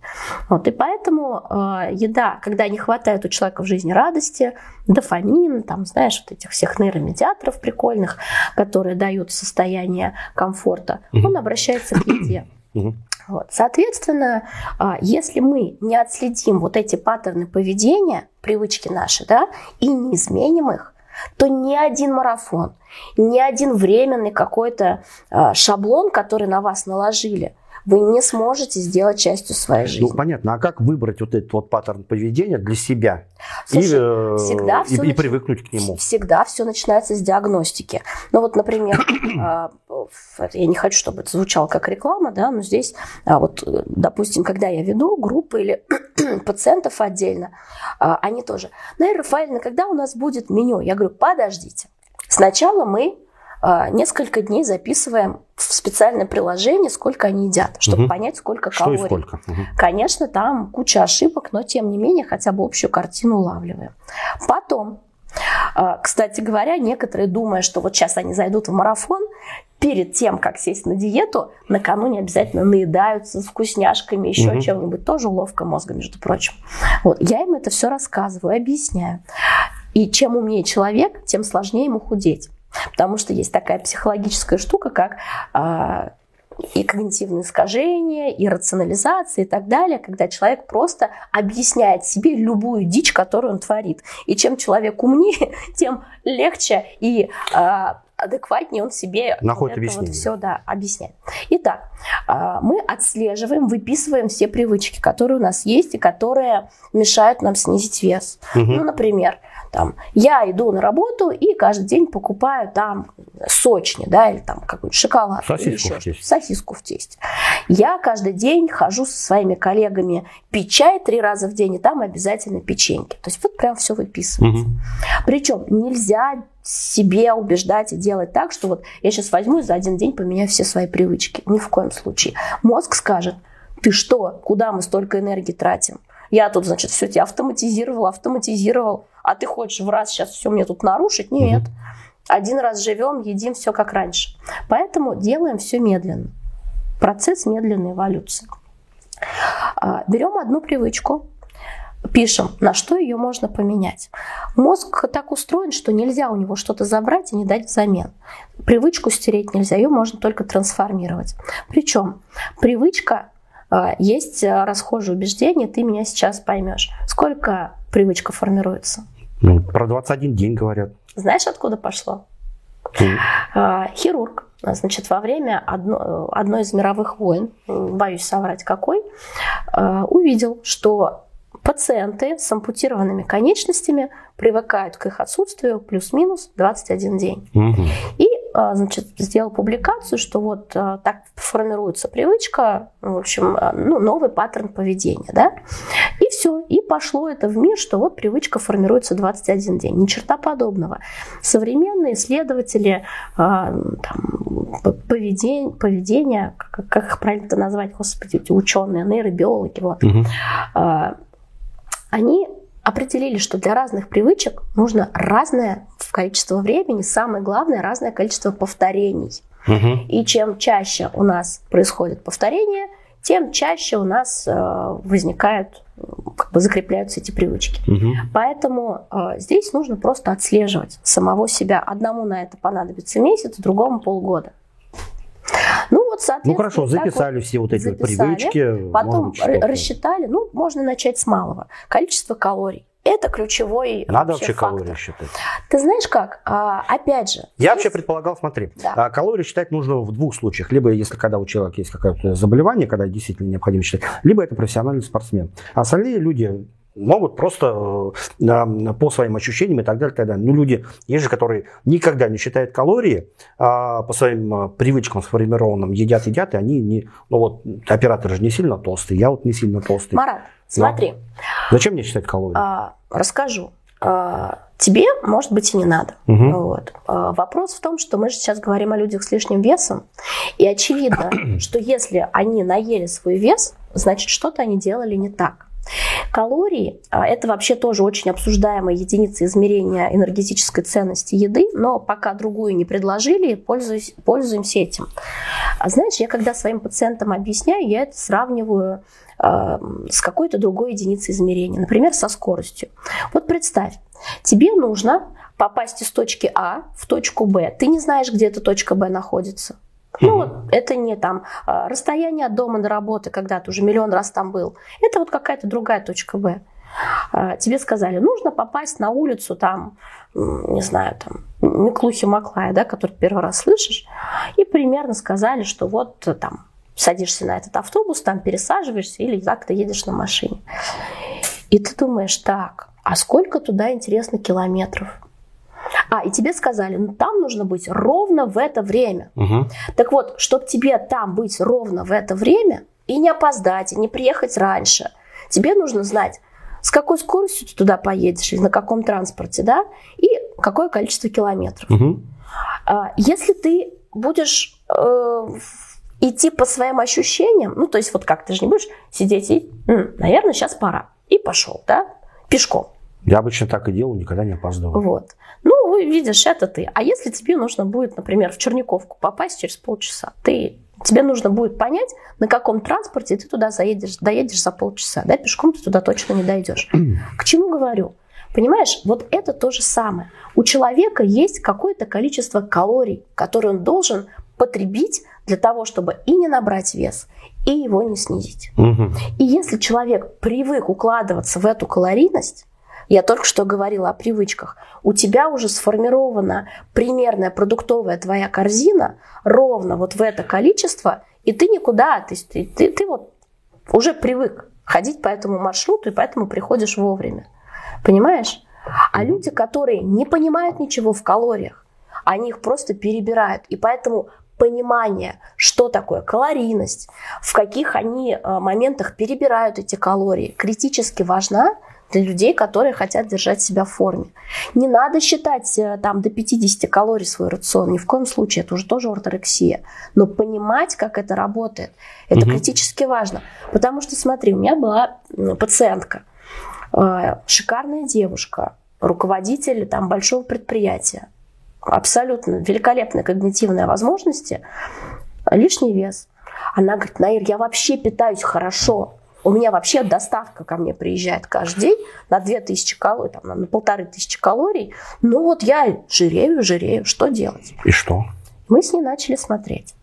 Вот, и поэтому э, еда, когда не хватает у человека в жизни радости, дофамин, там, знаешь, вот этих всех нейромедиаторов прикольных, которые дают состояние комфорта, mm-hmm. он обращается к еде. Mm-hmm. Вот. Соответственно, а, если мы не отследим вот эти паттерны поведения, привычки наши, да, и не изменим их, то ни один марафон, ни один временный какой-то а, шаблон, который на вас наложили, вы не сможете сделать частью своей ну, жизни. Ну, понятно. А как выбрать вот этот вот паттерн поведения для себя Слушай, и, э, всегда и, и нач... привыкнуть к нему? Всегда все начинается с диагностики. Ну вот, например, а, я не хочу, чтобы это звучало как реклама, да, но здесь, а, вот, допустим, когда я веду группы или пациентов отдельно, а, они тоже, Наира Рафаэльевна, когда у нас будет меню? Я говорю, подождите. Сначала мы несколько дней записываем в специальное приложение, сколько они едят, чтобы угу. понять, сколько Что калорий. И сколько? Угу. Конечно, там куча ошибок, но тем не менее хотя бы общую картину улавливаем. Потом а, кстати говоря, некоторые, думая, что вот сейчас они зайдут в марафон, перед тем, как сесть на диету, накануне обязательно наедаются с вкусняшками, еще угу. чем-нибудь. Тоже уловка мозга, между прочим. Вот. Я им это все рассказываю, объясняю. И чем умнее человек, тем сложнее ему худеть. Потому что есть такая психологическая штука, как а, и когнитивные искажения, и рационализация и так далее, когда человек просто объясняет себе любую дичь, которую он творит. И чем человек умнее, тем легче и а, адекватнее он себе находит объяснение. Вот все да, объясняет. Итак, а, мы отслеживаем, выписываем все привычки, которые у нас есть и которые мешают нам снизить вес. Угу. Ну, например, там, я иду на работу и каждый день покупаю там сочни, да, или там какой-то шоколад. Сосиску в тесте. Сосиску в тесте. Я каждый день хожу со своими коллегами пить чай три раза в день, и там обязательно печеньки. То есть вот прям все выписывается. Угу. Причем нельзя себе убеждать и делать так, что вот я сейчас возьму и за один день поменяю все свои привычки. Ни в коем случае. Мозг скажет, ты что, куда мы столько энергии тратим? Я тут, значит, все тебя автоматизировал, автоматизировал, а ты хочешь в раз сейчас все мне тут нарушить? Нет. Угу. Один раз живем, едим все как раньше. Поэтому делаем все медленно. Процесс медленной эволюции. А, берем одну привычку, пишем, на что ее можно поменять. Мозг так устроен, что нельзя у него что-то забрать и не дать взамен. Привычку стереть нельзя, ее можно только трансформировать. Причем привычка а, есть а, расхожее убеждение, ты меня сейчас поймешь. Сколько привычка формируется? Ну, про 21 день говорят. Знаешь, откуда пошло? Mm. Хирург, значит, во время одно, одной из мировых войн, боюсь соврать какой, увидел, что пациенты с ампутированными конечностями привыкают к их отсутствию плюс-минус 21 день. Угу. И а, значит, сделал публикацию, что вот а, так формируется привычка, в общем, а, ну, новый паттерн поведения, да, все, и пошло это в мир, что вот привычка формируется 21 день, ни черта подобного. Современные исследователи там, поведения, поведения как, как их правильно это назвать, господи, эти ученые, нейробиологи, вот, угу. они определили, что для разных привычек нужно разное количество времени, самое главное, разное количество повторений. Угу. И чем чаще у нас происходит повторение, тем чаще у нас э, возникают, как бы закрепляются эти привычки. Угу. Поэтому э, здесь нужно просто отслеживать самого себя. Одному на это понадобится месяц, другому полгода. Ну вот, соответственно. Ну хорошо, записали вот, все вот эти записали, привычки. Потом быть, рассчитали. Ну, можно начать с малого. Количество калорий. Это ключевой Надо вообще, вообще калории считать. Ты знаешь как? А, опять же. Я есть... вообще предполагал, смотри, да. А, калории считать нужно в двух случаях. Либо если когда у человека есть какое-то заболевание, когда действительно необходимо считать, либо это профессиональный спортсмен. А остальные люди могут просто э, по своим ощущениям и так далее, так далее. Ну, люди, есть же, которые никогда не считают калории, а по своим э, привычкам сформированным едят, едят, и они не... Ну, вот оператор же не сильно толстый, я вот не сильно толстый. Марат, смотри. Но зачем мне считать калории? А, расскажу. А, тебе, может быть, и не надо. Угу. Вот. А, вопрос в том, что мы же сейчас говорим о людях с лишним весом, и очевидно, что если они наели свой вес, значит, что-то они делали не так. Калории а, – это вообще тоже очень обсуждаемая единица измерения энергетической ценности еды, но пока другую не предложили, пользуюсь, пользуемся этим. А знаешь, я когда своим пациентам объясняю, я это сравниваю э, с какой-то другой единицей измерения, например, со скоростью. Вот представь, тебе нужно попасть из точки А в точку Б. Ты не знаешь, где эта точка Б находится. Ну, вот это не там а, расстояние от дома до работы, когда ты уже миллион раз там был. Это вот какая-то другая точка Б. А, тебе сказали, нужно попасть на улицу там, не знаю, там, Миклухи Маклая, да, который первый раз слышишь, и примерно сказали, что вот там садишься на этот автобус, там пересаживаешься или как-то едешь на машине. И ты думаешь, так, а сколько туда, интересно, километров? А, и тебе сказали, ну там нужно быть ровно в это время. Угу. Так вот, чтобы тебе там быть ровно в это время и не опоздать, и не приехать раньше, тебе нужно знать, с какой скоростью ты туда поедешь, и на каком транспорте, да, и какое количество километров. Угу. Если ты будешь э, идти по своим ощущениям, ну, то есть вот как, ты же не будешь сидеть и, наверное, сейчас пора, и пошел, да, пешком. Я обычно так и делаю, никогда не опаздываю. Вот. Ну, видишь, это ты. А если тебе нужно будет, например, в Черниковку попасть через полчаса, ты Тебе нужно будет понять, на каком транспорте ты туда заедешь, доедешь за полчаса. Да, пешком ты туда точно не дойдешь. К чему говорю? Понимаешь, вот это то же самое. У человека есть какое-то количество калорий, которые он должен потребить для того, чтобы и не набрать вес, и его не снизить. Угу. И если человек привык укладываться в эту калорийность, я только что говорила о привычках. У тебя уже сформирована примерная продуктовая твоя корзина ровно вот в это количество, и ты никуда, ты, ты, ты, ты вот уже привык ходить по этому маршруту, и поэтому приходишь вовремя. Понимаешь? А люди, которые не понимают ничего в калориях, они их просто перебирают. И поэтому понимание, что такое калорийность, в каких они э, моментах перебирают эти калории, критически важна для людей, которые хотят держать себя в форме. Не надо считать э, там до 50 калорий свой рацион, ни в коем случае, это уже тоже орторексия. Но понимать, как это работает, это угу. критически важно. Потому что, смотри, у меня была пациентка, э, шикарная девушка, руководитель там большого предприятия, абсолютно великолепные когнитивные возможности, лишний вес. Она говорит, Наир, я вообще питаюсь хорошо, у меня вообще доставка ко мне приезжает каждый день на 2000 калорий, там, на полторы тысячи калорий. Ну вот я жирею, жирею, что делать? И что? Мы с ней начали смотреть.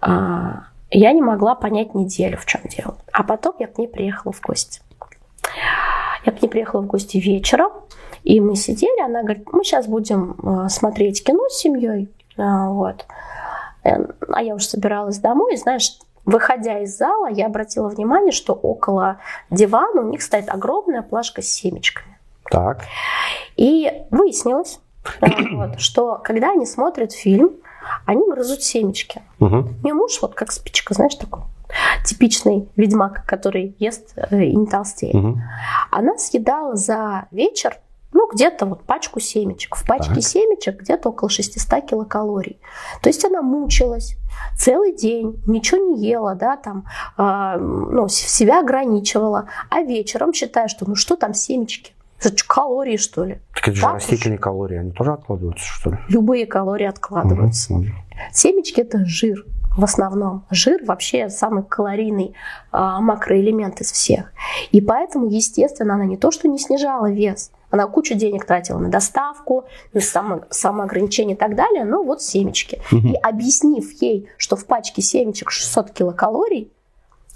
А, я не могла понять неделю, в чем дело. А потом я к ней приехала в гости. Я к ней приехала в гости вечером, и мы сидели, она говорит, мы сейчас будем а, смотреть кино с семьей. А, вот. Э, а я уже собиралась домой, и знаешь, Выходя из зала, я обратила внимание, что около дивана у них стоит огромная плашка с семечками. Так. И выяснилось, э, вот, что когда они смотрят фильм, они грызут семечки. Угу. Мне муж вот как спичка, знаешь, такой типичный ведьмак, который ест э, и не толстеет. Угу. Она съедала за вечер ну, где-то вот пачку семечек. В пачке Так. семечек где-то около 600 килокалорий. То есть она мучилась целый день, ничего не ела, да, там, а, ну, себя ограничивала. А вечером считая, что ну что там семечки? Это что, калории, что ли? Так это же Так растительные калории, они тоже откладываются, что ли? Любые калории откладываются. Мгм. Семечки это жир в основном. Жир вообще самый калорийный а, макроэлемент из всех. И поэтому, естественно, она не то, что не снижала вес, она кучу денег тратила на доставку, на само, самоограничение и так далее, но вот семечки. Мгм. И объяснив ей, что в пачке семечек 600 килокалорий,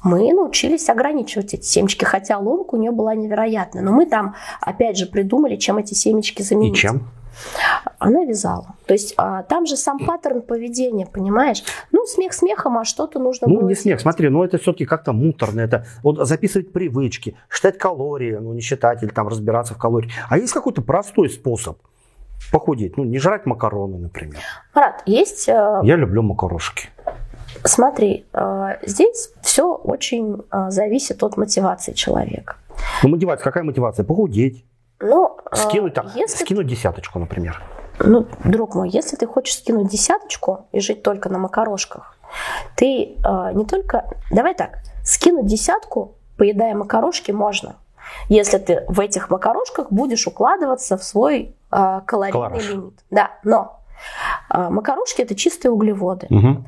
мы научились ограничивать эти семечки, хотя ломка у нее была невероятная. Но мы там, опять же, придумали, чем эти семечки И заменить. чем? Она вязала. То есть а, там же сам паттерн поведения, понимаешь? Ну, смех смехом, а что-то нужно Ну, было не смех, смотри, ну это все-таки как-то муторно. Это вот записывать привычки, считать калории, ну не считать или там разбираться в калориях. А есть какой-то простой способ похудеть? Ну, не жрать макароны, например. Марат, есть, э, Я люблю макарошки. смотри, э, здесь все очень э, зависит от мотивации человека. Ну, мотивация, какая мотивация? Похудеть, Ну, э, скинуть там, если, скинуть десяточку, например. ну, друг мой, если ты хочешь скинуть десяточку и жить только на макарошках, ты э, не только... Давай так, скинуть десятку, поедая макарошки, можно. Если ты в этих макарошках будешь укладываться в свой э, калорийный Колораж. лимит. Да, но э, макарошки это чистые углеводы. Мгм.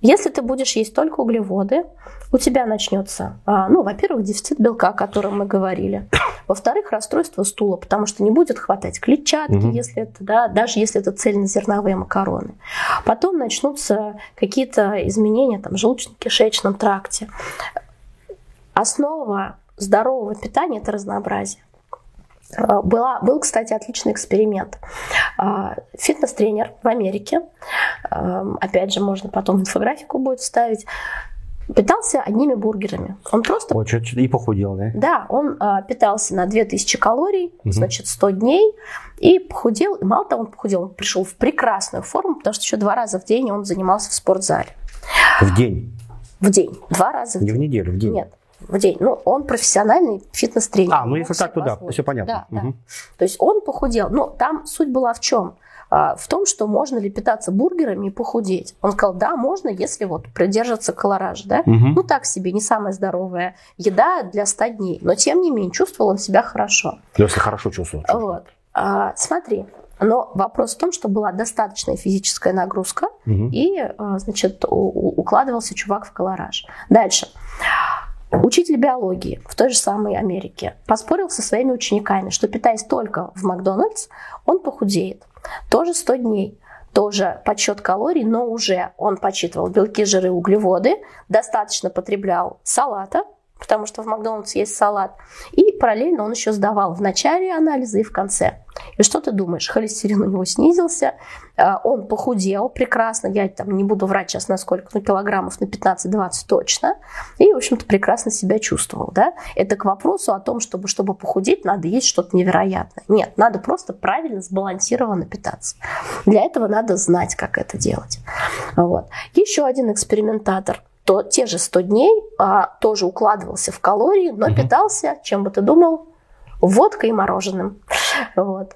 Если ты будешь есть только углеводы, у тебя начнется, а, ну, во-первых, дефицит белка, о котором мы говорили. Во-вторых, расстройство стула, потому что не будет хватать клетчатки, Мгм. если это, да, даже если это цельнозерновые макароны. Потом начнутся какие-то изменения там, в желудочно-кишечном тракте. Основа здорового питания – это разнообразие. А, Была, был, кстати, отличный эксперимент. А, Фитнес-тренер в Америке, ам, опять же, можно потом инфографику будет вставить, питался одними бургерами. Он просто Вот, чё- чё- и похудел, да? да, он а, питался на 2000 калорий, Мгм. значит, 100 дней, и похудел. И мало того, он похудел, он пришел в прекрасную форму, потому что еще два раза в день он занимался в спортзале. В день, В день. Два раза в не день. в неделю, в день. Нет, в день. Ну, он профессиональный фитнес-тренер. А, ну если так, то да, все понятно. Да, да. Мгм. То есть он похудел. Но там суть была в чем? А, В том, что можно ли питаться бургерами и похудеть. Он сказал, да, можно, если вот придерживаться колоража, да. Мгм. Ну, так себе, не самая здоровая еда для 100 дней. Но, тем не менее, чувствовал он себя хорошо. Если хорошо чувствуешь. Вот. А, смотри, но вопрос в том, что была достаточная физическая нагрузка, Мгм. и, а, значит, укладывался чувак в колораж. Дальше. Учитель биологии в той же самой Америке поспорил со своими учениками, что питаясь только в Макдональдс, он похудеет. Тоже 100 дней. Тоже подсчет калорий, но уже он подсчитывал белки, жиры, углеводы, достаточно потреблял салата, потому что в Макдональдс есть салат, и параллельно он еще сдавал в начале анализы и в конце. И что ты думаешь? Холестерин у него снизился, а, он похудел прекрасно, я там не буду врать сейчас на сколько, ну, килограммов на 15-20 точно, и, в общем-то, прекрасно себя чувствовал, да? Это к вопросу о том, чтобы, чтобы похудеть, надо есть что-то невероятное. Нет, надо просто правильно, сбалансированно питаться. Для этого надо знать, как это делать. Вот. Еще один экспериментатор, то те же 100 дней а, тоже укладывался в калории, но Мгм. питался, чем бы ты думал, водкой и мороженым. Вот.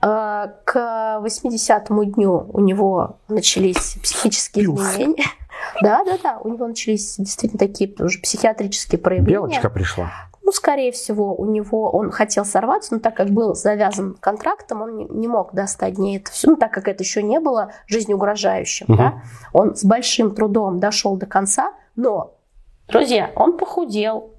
А, К 80-му дню у него начались психические Плюс. изменения. Да, да, да, у него начались действительно такие уже психиатрические проявления. Белочка пришла. Ну, скорее всего, у него он хотел сорваться, но так как был завязан контрактом, он не, мог до 100 дней это все, ну, так как это еще не было жизнеугрожающим, Мгм. да, он с большим трудом дошел до конца, но, друзья, он похудел,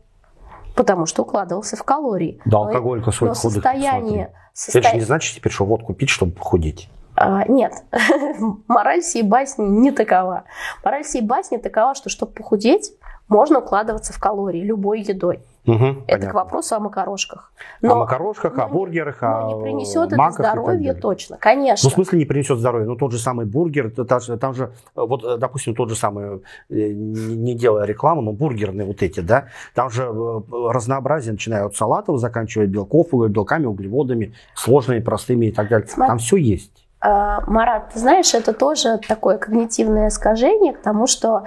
потому что укладывался в калории. Да, Но- алкоголька но свой худых. состояние... Это же состо- не значит теперь, что водку пить, чтобы похудеть. А, нет, мораль сей басни не такова. Мораль сей басни такова, что чтобы похудеть, можно укладываться в калории любой едой. Угу, это понятно. к вопросу о макарошках. о макарошках, но о бургерах, но о не принесет это маках так здоровье точно, конечно. Ну, в смысле не принесет здоровье? Ну, тот же самый бургер, это та же- там же, э, вот, э, допустим, тот же самый, э, не делая рекламу, но бургерные вот эти, да, там же разнообразие, начиная от салатов, заканчивая белков, белками, углеводами, сложными, простыми и так далее. Смотри. Там все есть. Марат, ты знаешь, это тоже такое когнитивное искажение к тому, что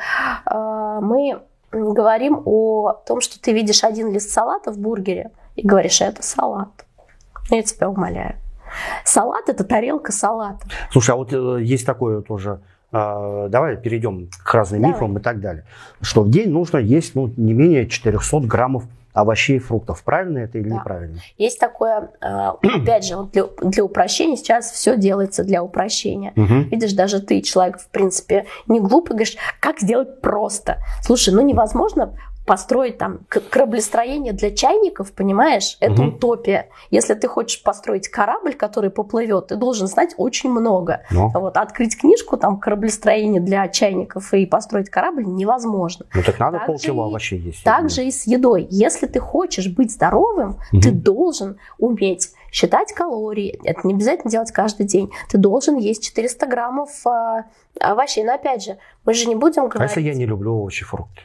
мы говорим о том, что ты видишь один лист салата в бургере и говоришь, это салат. Я тебя умоляю. Салат – это тарелка салата. Слушай, а вот э, есть такое тоже, э, давай перейдем к разным Давай. мифам и так далее, что в день нужно есть ну, не менее 400 граммов овощей и фруктов. Правильно это или Да. неправильно? Есть такое, а, опять же, для, для упрощения, сейчас все делается для упрощения. Мгм. Видишь, даже ты, человек, в принципе, не глупый, говоришь, как сделать просто. Слушай, ну невозможно построить там кораблестроение для чайников, понимаешь? Это Мгм. утопия. Если ты хочешь построить корабль, который поплывет, ты должен знать очень много. Но, Вот открыть книжку там кораблестроение для чайников и построить корабль невозможно. ну так надо полкило овощей есть. Так же и с едой. Если ты хочешь быть здоровым, Мгм. ты должен уметь считать калории. Это не обязательно делать каждый день. Ты должен есть 400 граммов а, овощей. Но опять же, мы же не будем А говорить... если я не люблю овощи фрукты?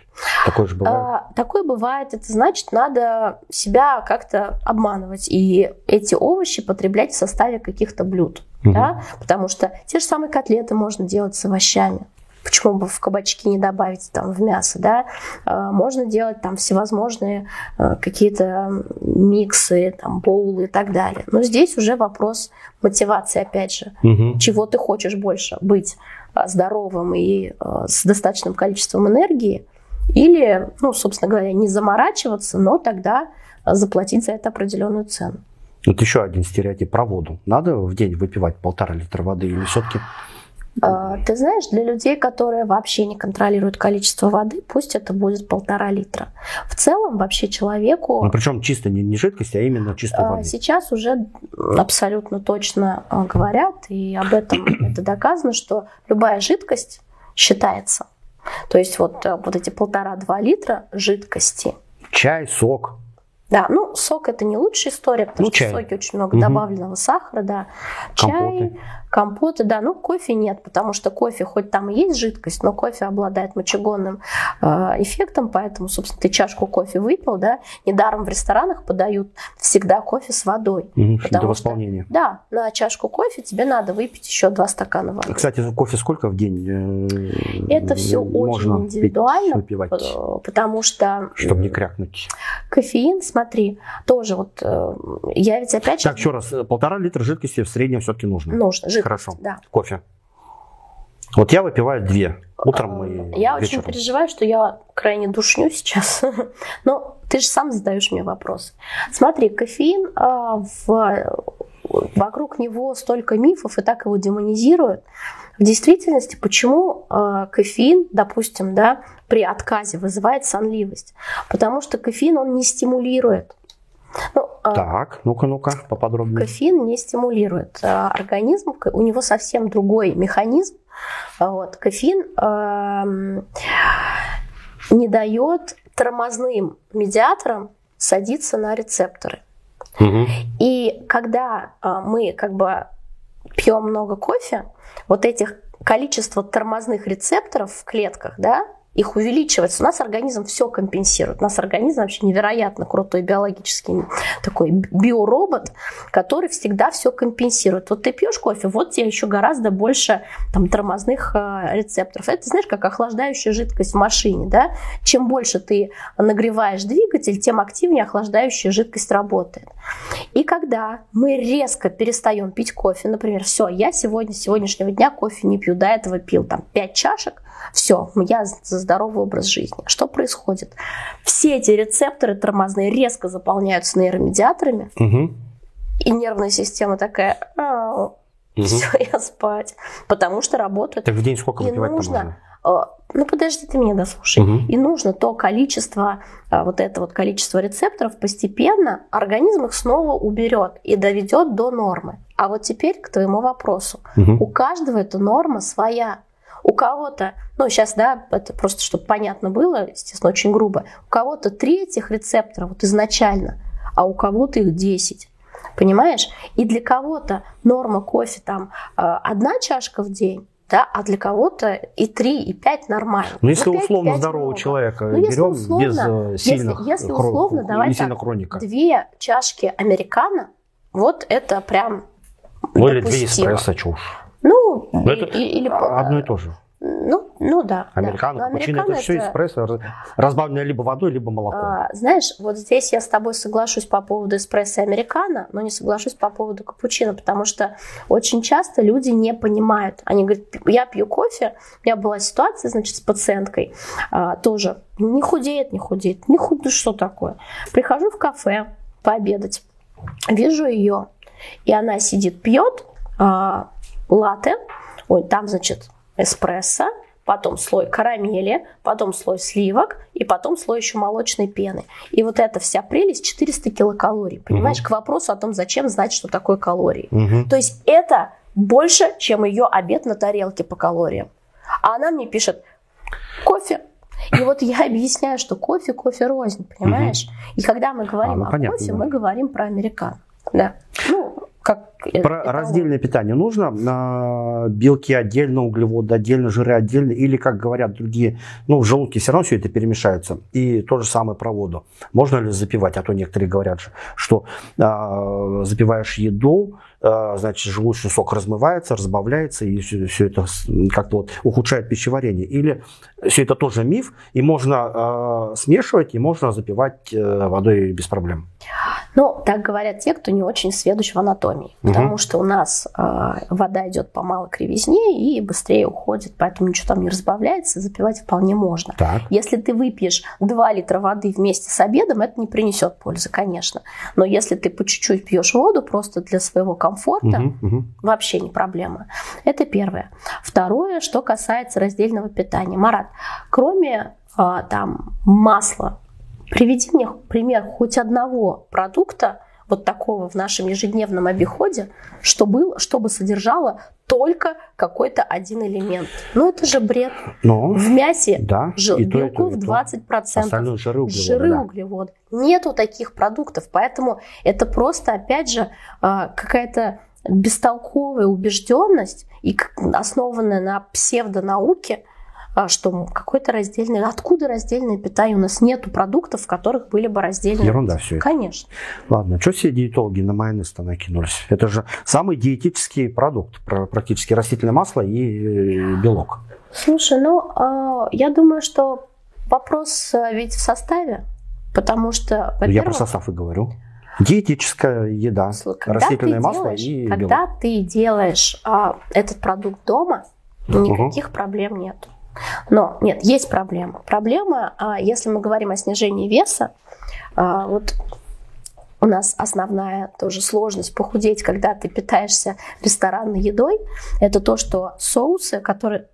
Такое же бывает. А, такое бывает. Это значит, надо себя как-то обманывать. И эти овощи потреблять в составе каких-то блюд. Мгм. Да? Потому что те же самые котлеты можно делать с овощами. Почему бы в кабачки не добавить там в мясо, да? А, Можно делать там всевозможные а, какие-то миксы, там боулы и так далее. Но здесь уже вопрос мотивации, опять же. Мгм. Чего ты хочешь больше? Быть а, здоровым и с достаточным количеством энергии или, ну, собственно говоря, не заморачиваться, но тогда заплатить за это определенную цену. Вот еще один стереотип про воду. Надо в день выпивать полтора литра воды или все-таки? А, Ты знаешь, для людей, которые вообще не контролируют количество воды, пусть это будет полтора литра. В целом, вообще человеку Ну, причем чисто не, не жидкость, а именно чистой а, воды. сейчас уже абсолютно точно а, говорят, и об этом это доказано, что любая жидкость считается. То есть вот, а, вот эти полтора-два литра жидкости. Чай, сок. Да, ну сок это не лучшая история, потому Ну, что чай. в соке очень много Мгм. добавленного сахара, да. Чай, Компоты. да, ну кофе нет, потому что кофе, хоть там и есть жидкость, но кофе обладает мочегонным э, эффектом, поэтому, собственно, ты чашку кофе выпил, да, недаром в ресторанах подают всегда кофе с водой. Мгм, До Потому что- восполнения. Да, на чашку кофе тебе надо выпить еще два стакана воды. Кстати, кофе сколько в день? э, Это все можно очень пить, индивидуально, выпивать, э, потому что чтобы не крякнуть. кофеин, смотри, тоже вот я ведь опять же Так, еще раз, полтора литра жидкости в среднем все-таки нужно. нужно жидкость, Хорошо. да. Кофе. Вот я выпиваю две. Утром и А, Я очень вечером. переживаю, что я крайне душню сейчас. Но ты же сам задаешь мне вопрос. Смотри, кофеин, а, в- вокруг него столько мифов и так его демонизируют. В действительности, почему а, кофеин, допустим, да, при отказе вызывает сонливость? Потому что кофеин, он не стимулирует. Ну, а, Так, ну-ка, ну-ка, поподробнее. Кофеин не стимулирует а, организм, у него совсем другой механизм. А Вот. Кофеин эм, не дает тормозным медиаторам садиться на рецепторы. Мгм. И когда мы как бы пьем много кофе, вот этих количество тормозных рецепторов в клетках, да, их увеличивается. У нас организм все компенсирует. У нас организм вообще невероятно крутой биологический такой биоробот, который всегда все компенсирует. Вот ты пьешь кофе, вот тебе еще гораздо больше там, тормозных э, рецепторов. Это, знаешь, как охлаждающая жидкость в машине. Да? Чем больше ты нагреваешь двигатель, тем активнее охлаждающая жидкость работает. И когда мы резко перестаем пить кофе, например, все, я сегодня, с сегодняшнего дня кофе не пью, до этого пил там 5 чашек, все, я за здоровый образ жизни. Что происходит? Все эти рецепторы тормозные резко заполняются нейромедиаторами, Мгм. и нервная система такая, Мгм. все, я спать, потому что работает. Так в день сколько И выпивать-то нужно, можно? э, ну подожди, ты меня дослушай. Мгм. И нужно то количество, а, вот это вот количество рецепторов постепенно организм их снова уберет и доведет до нормы. А вот теперь к твоему вопросу. Мгм. У каждого эта норма своя. У кого-то, ну сейчас, да, это просто чтобы понятно было, естественно, очень грубо, у кого-то три этих рецептора вот изначально, а у кого-то их 10. Понимаешь? И для кого-то норма кофе там э, одна чашка в день, да, а для кого-то и 3, и 5 нормально. Ну, если 5, условно 5 здорового много. человека ну, берем условно, без э, сильных если, если условно, давай так, хроника. две чашки американо, вот это прям Ну, или две эспрессо чушь. Ну, Но это или, одно и то же. Ну, ну да. Американо, да. капучино, это, это все эспрессо, разбавленное либо водой, либо молоком. А, знаешь, вот здесь я с тобой соглашусь по поводу эспрессо и американо, но не соглашусь по поводу капучино, потому что очень часто люди не понимают. Они говорят, я пью кофе, у меня была ситуация, значит, с пациенткой, а, тоже не худеет, не худеет, не худеет, что такое. Прихожу в кафе пообедать, вижу ее, и она сидит, пьет а, латте, ой, там, значит, эспрессо, потом слой карамели, потом слой сливок и потом слой еще молочной пены. И вот эта вся прелесть 400 килокалорий. Понимаешь, угу. к вопросу о том, зачем знать, что такое калории. Угу. То есть это больше, чем ее обед на тарелке по калориям. А она мне пишет, кофе. И вот я объясняю, что кофе, кофе рознь, понимаешь? Угу. И когда мы говорим а, ну, о понятно, кофе, да. мы говорим про американо. Да. Ну, как Про это раздельное питание нужно? Белки отдельно, углеводы отдельно, жиры отдельно, или, как говорят другие, ну, в желудке все равно все это перемешается. И то же самое про воду. Можно ли запивать? А то некоторые говорят, что э, запиваешь еду, э, значит, желудочный сок размывается, разбавляется, и все, все это как-то вот ухудшает пищеварение. Или все это тоже миф, и можно э, смешивать, и можно запивать э, водой без проблем. Ну, так говорят те, кто не очень сведущ в анатомии, угу. потому что у нас э, вода идет по малой кривизне и быстрее уходит, поэтому ничего там не разбавляется, запивать вполне можно. Так. Если ты выпьешь 2 литра воды вместе с обедом, это не принесет пользы, конечно. Но если ты по чуть-чуть пьешь воду просто для своего комфорта, угу, угу. вообще не проблема. Это первое. Второе, что касается раздельного питания. Марат, кроме э, там масла, Приведи мне пример хоть одного продукта, вот такого в нашем ежедневном обиходе, что было, чтобы содержало только какой-то один элемент. Ну, это же бред. Но, в мясе да, жил, и белков то, и то, 20%. Остальное жиры углеводы. Жиры да. углеводы. Нету таких продуктов, поэтому это просто, опять же, а, какая-то бестолковая убежденность, и основанная на псевдонауке, а, что какой-то раздельный... Откуда раздельное питание? У нас нету продуктов, в которых были бы раздельные. Ерунда все это. Конечно. Ладно, что все диетологи на майонез-то накинулись? Это же самый диетический продукт, практически растительное масло и э, белок. Слушай, ну, а, я думаю, что вопрос э, ведь в составе, потому что, во Я про состав и говорю. Диетическая еда, Слушай, растительное масло делаешь, и белок. Когда ты делаешь а, этот продукт дома, никаких угу. проблем нет. Но нет, есть проблема. Проблема, а, если мы говорим о снижении веса, а, вот у нас основная тоже сложность похудеть, когда ты питаешься ресторанной едой, это то, что соусы, которые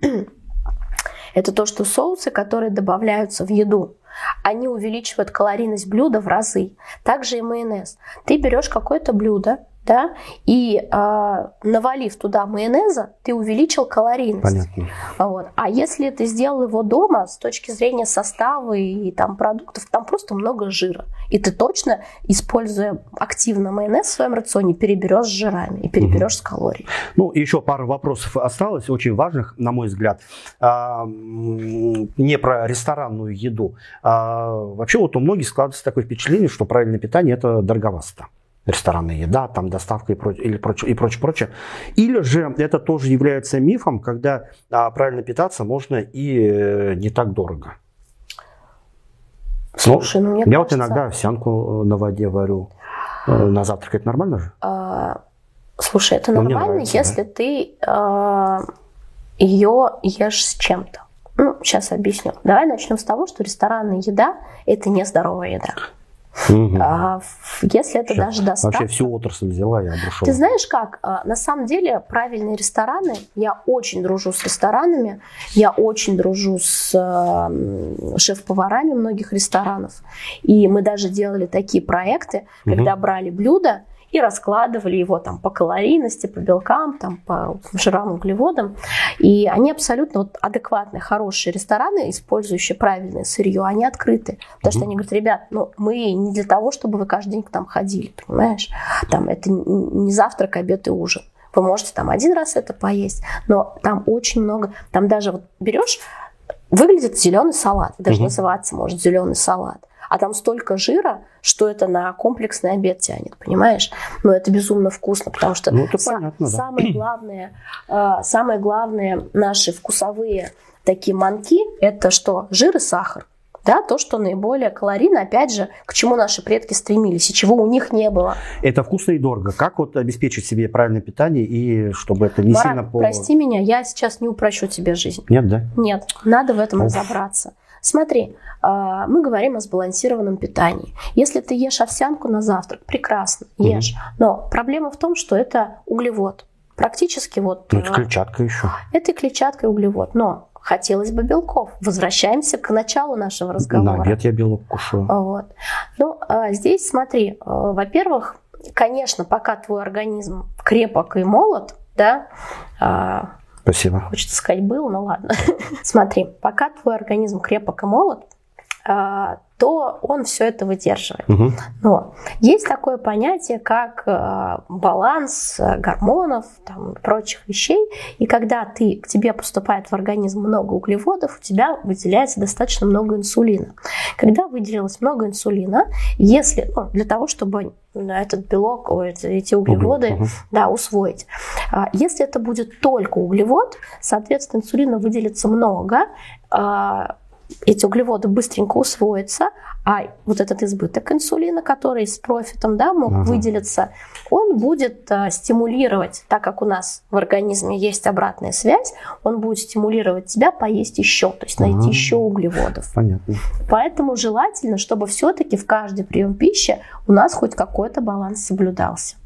это то, что соусы, которые добавляются в еду, они увеличивают калорийность блюда в разы. Также и майонез. Ты берешь какое-то блюдо, да, и э, навалив туда майонеза, ты увеличил калорийность. Понятно. Вот. А если ты сделал его дома, с точки зрения состава и там продуктов, там просто много жира. И ты точно, используя активно майонез в своем рационе, переберешь с жирами и переберешь угу. с калорий. Ну, еще пару вопросов осталось, очень важных, на мой взгляд. А, не про ресторанную еду. А, вообще вот у многих складывается такое впечатление, что правильное питание – это дороговато ресторанная еда, там доставка и прочее, или прочее, и прочее, прочее. Или же это тоже является мифом, когда а, правильно питаться можно и э, не так дорого. Слушай, ну, мне Я кажется... вот иногда овсянку э, на воде варю. Э, на завтрак это нормально же? А, слушай, это ну, нормально, нравится, если да? ты а, ее ешь с чем-то. Ну, сейчас объясню. Давай начнем с того, что ресторанная еда – это не здоровая еда. Угу. А, если это Сейчас. даже доставка... Вообще всю отрасль взяла и обрушила. Ты знаешь как? А, на самом деле правильные рестораны, я очень дружу с ресторанами, я очень дружу с шеф-поварами многих ресторанов. И мы даже делали такие проекты, угу. когда брали блюда и раскладывали его там по калорийности, по белкам, там, по жирам, углеводам. И они абсолютно вот адекватные, хорошие рестораны, использующие правильное сырье, они открыты. Потому что они говорят, ребят, ну мы не для того, чтобы вы каждый день там ходили, понимаешь? Там это не завтрак, обед и ужин. Вы можете там один раз это поесть, но там очень много, там даже вот берешь, выглядит зеленый салат, даже угу. называться может зеленый салат а там столько жира, что это на комплексный обед тянет, понимаешь? Но это безумно вкусно, потому что ну, са- понятно, да. самое главное, э, самое главное наши вкусовые такие манки, это что? Жир и сахар да, то, что наиболее калорийно, опять же, к чему наши предки стремились и чего у них не было. Это вкусно и дорого. Как вот обеспечить себе правильное питание и чтобы это не Марат, сильно... По... прости меня, я сейчас не упрощу тебе жизнь. Нет, да? Нет, надо в этом Уф. разобраться. Смотри, а, мы говорим о сбалансированном питании. Если ты ешь овсянку на завтрак, прекрасно, ешь. Mm-hmm. Но проблема в том, что это углевод. Практически вот... Ну, это а, клетчатка еще. Это клетчатка и углевод. Но хотелось бы белков. Возвращаемся к началу нашего разговора. Да, нет, я белок кушаю. Вот. Ну, а здесь смотри, во-первых, конечно, пока твой организм крепок и молод, да, Спасибо. Хочется сказать был, но ладно. Смотри, пока твой организм крепок и молод, то он все это выдерживает. Угу. Но есть такое понятие, как э, баланс гормонов, там, прочих вещей, и когда ты, к тебе поступает в организм много углеводов, у тебя выделяется достаточно много инсулина. Когда выделилось много инсулина, если ну, для того, чтобы этот белок, эти углеводы, угу. да, усвоить. А, если это будет только углевод, соответственно, инсулина выделится много, а, эти углеводы быстренько усвоятся, а вот этот избыток инсулина, который с профитом да, мог ага. выделиться, он будет а, стимулировать, так как у нас в организме есть обратная связь, он будет стимулировать тебя поесть еще, то есть найти ага. еще углеводов. Понятно. Поэтому желательно, чтобы все-таки в каждый прием пищи у нас хоть какой-то баланс соблюдался.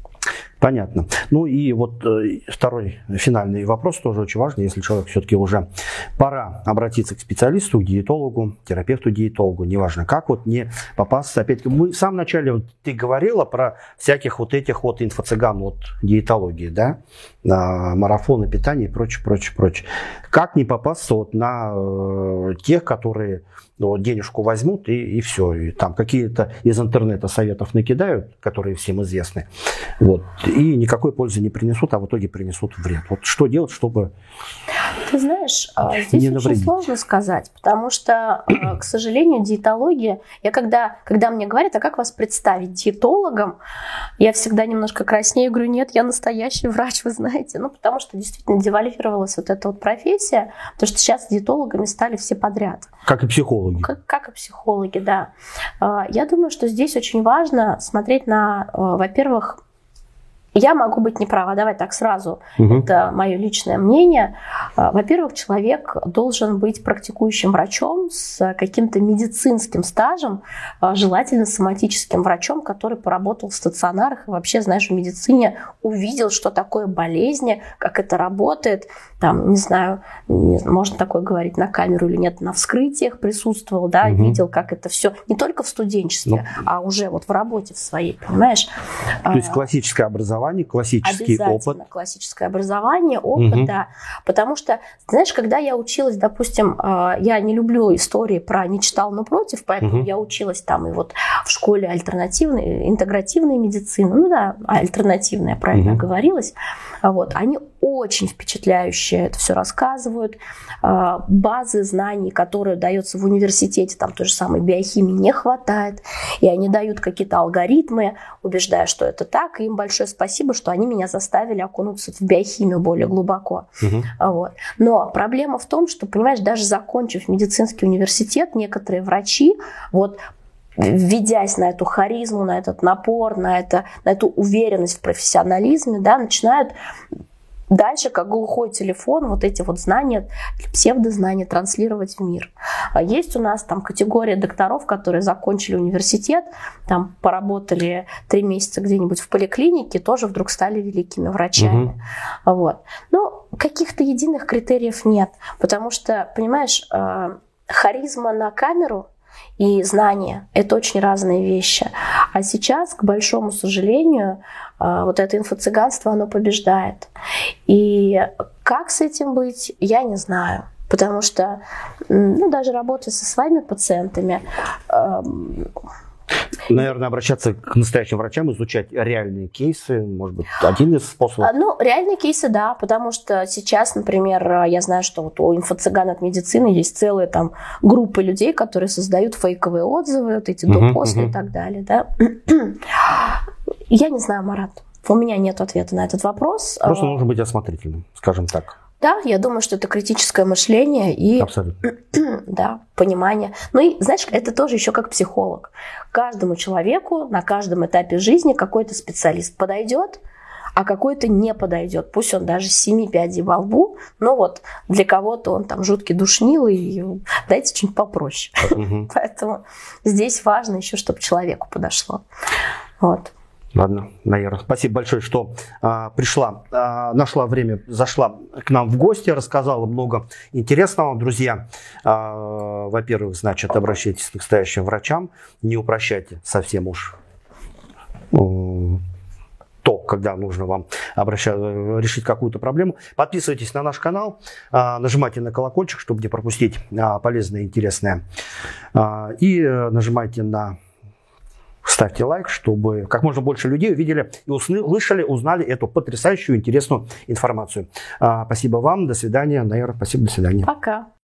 Понятно. Ну и вот э, второй финальный вопрос тоже очень важный. Если человек все-таки уже пора обратиться к специалисту, к диетологу, терапевту, диетологу, неважно как, вот не попасться. Опять-таки, мы в самом начале, вот, ты говорила про всяких вот этих вот инфо-цыган от диетологии, да, на марафоны питания и прочее, прочее, прочее. Как не попасться вот на э, тех, которые ну, денежку возьмут и, и все. И там какие-то из интернета советов накидают, которые всем известны. Вот и никакой пользы не принесут, а в итоге принесут вред. Вот что делать, чтобы Ты знаешь, а, здесь не очень сложно сказать, потому что, а, к сожалению, диетология, я когда, когда мне говорят, а как вас представить диетологом, я всегда немножко краснею, говорю, нет, я настоящий врач, вы знаете, ну, потому что действительно девальвировалась вот эта вот профессия, потому что сейчас диетологами стали все подряд. Как и психологи. Как, как и психологи, да. А, я думаю, что здесь очень важно смотреть на, во-первых, я могу быть неправа, давай так сразу. Угу. Это мое личное мнение. А, во-первых, человек должен быть практикующим врачом с каким-то медицинским стажем, а, желательно соматическим врачом, который поработал в стационарах и вообще, знаешь, в медицине увидел, что такое болезни, как это работает. Там, не знаю, можно такое говорить на камеру или нет, на вскрытиях присутствовал, да, угу. видел, как это все не только в студенчестве. Ну. а уже вот в работе в своей, понимаешь? То есть а, классическое образование образование, классический опыт. классическое образование, опыт, угу. да. Потому что, знаешь, когда я училась, допустим, а, я не люблю истории про «не читал, но против», поэтому угу. я училась там и вот в школе альтернативной, интегративной медицины, ну да, альтернативная, правильно угу. говорилось, вот, они очень впечатляюще это все рассказывают. А, базы знаний, которые даются в университете, там той же самой биохимии не хватает, и они дают какие-то алгоритмы, убеждая, что это так, и им большое спасибо, что они меня заставили окунуться в биохимию более глубоко. Угу. Вот. Но проблема в том, что, понимаешь, даже закончив медицинский университет, некоторые врачи вот введясь на эту харизму, на этот напор, на, это, на эту уверенность в профессионализме, да, начинают дальше, как глухой телефон, вот эти вот знания, псевдознания транслировать в мир. А есть у нас там категория докторов, которые закончили университет, там поработали три месяца где-нибудь в поликлинике, тоже вдруг стали великими врачами. Угу. Вот. Ну, каких-то единых критериев нет, потому что, понимаешь, э, харизма на камеру и знания – это очень разные вещи. А сейчас, к большому сожалению, вот это инфо-цыганство, оно побеждает. И как с этим быть, я не знаю. Потому что, ну, даже работая со своими пациентами, Наверное, обращаться к настоящим врачам, изучать реальные кейсы, может быть, один из способов? А, ну, реальные кейсы, да, потому что сейчас, например, я знаю, что вот у инфо-цыган от медицины есть целые там группы людей, которые создают фейковые отзывы, вот эти до-после угу, и так далее, да. Я не знаю, Марат, у меня нет ответа на этот вопрос. Просто нужно быть осмотрительным, скажем так. Да, я думаю, что это критическое мышление и да, понимание. Ну и, знаешь, это тоже еще как психолог. Каждому человеку на каждом этапе жизни какой-то специалист подойдет, а какой-то не подойдет. Пусть он даже семи пядей во лбу, но вот для кого-то он там жуткий душнил, и дайте что-нибудь попроще. Поэтому здесь важно еще, чтобы человеку подошло. Вот. Ладно, Наира, спасибо большое, что а, пришла, а, нашла время, зашла к нам в гости, рассказала много интересного. Друзья, а, во-первых, значит, обращайтесь к настоящим врачам, не упрощайте совсем уж то, когда нужно вам обращаться, решить какую-то проблему. Подписывайтесь на наш канал, а, нажимайте на колокольчик, чтобы не пропустить а, полезное и интересное. А, и э, нажимайте на ставьте лайк, чтобы как можно больше людей увидели и услышали, узнали эту потрясающую, интересную информацию. А, спасибо вам, до свидания. Наира, спасибо, до свидания. Пока.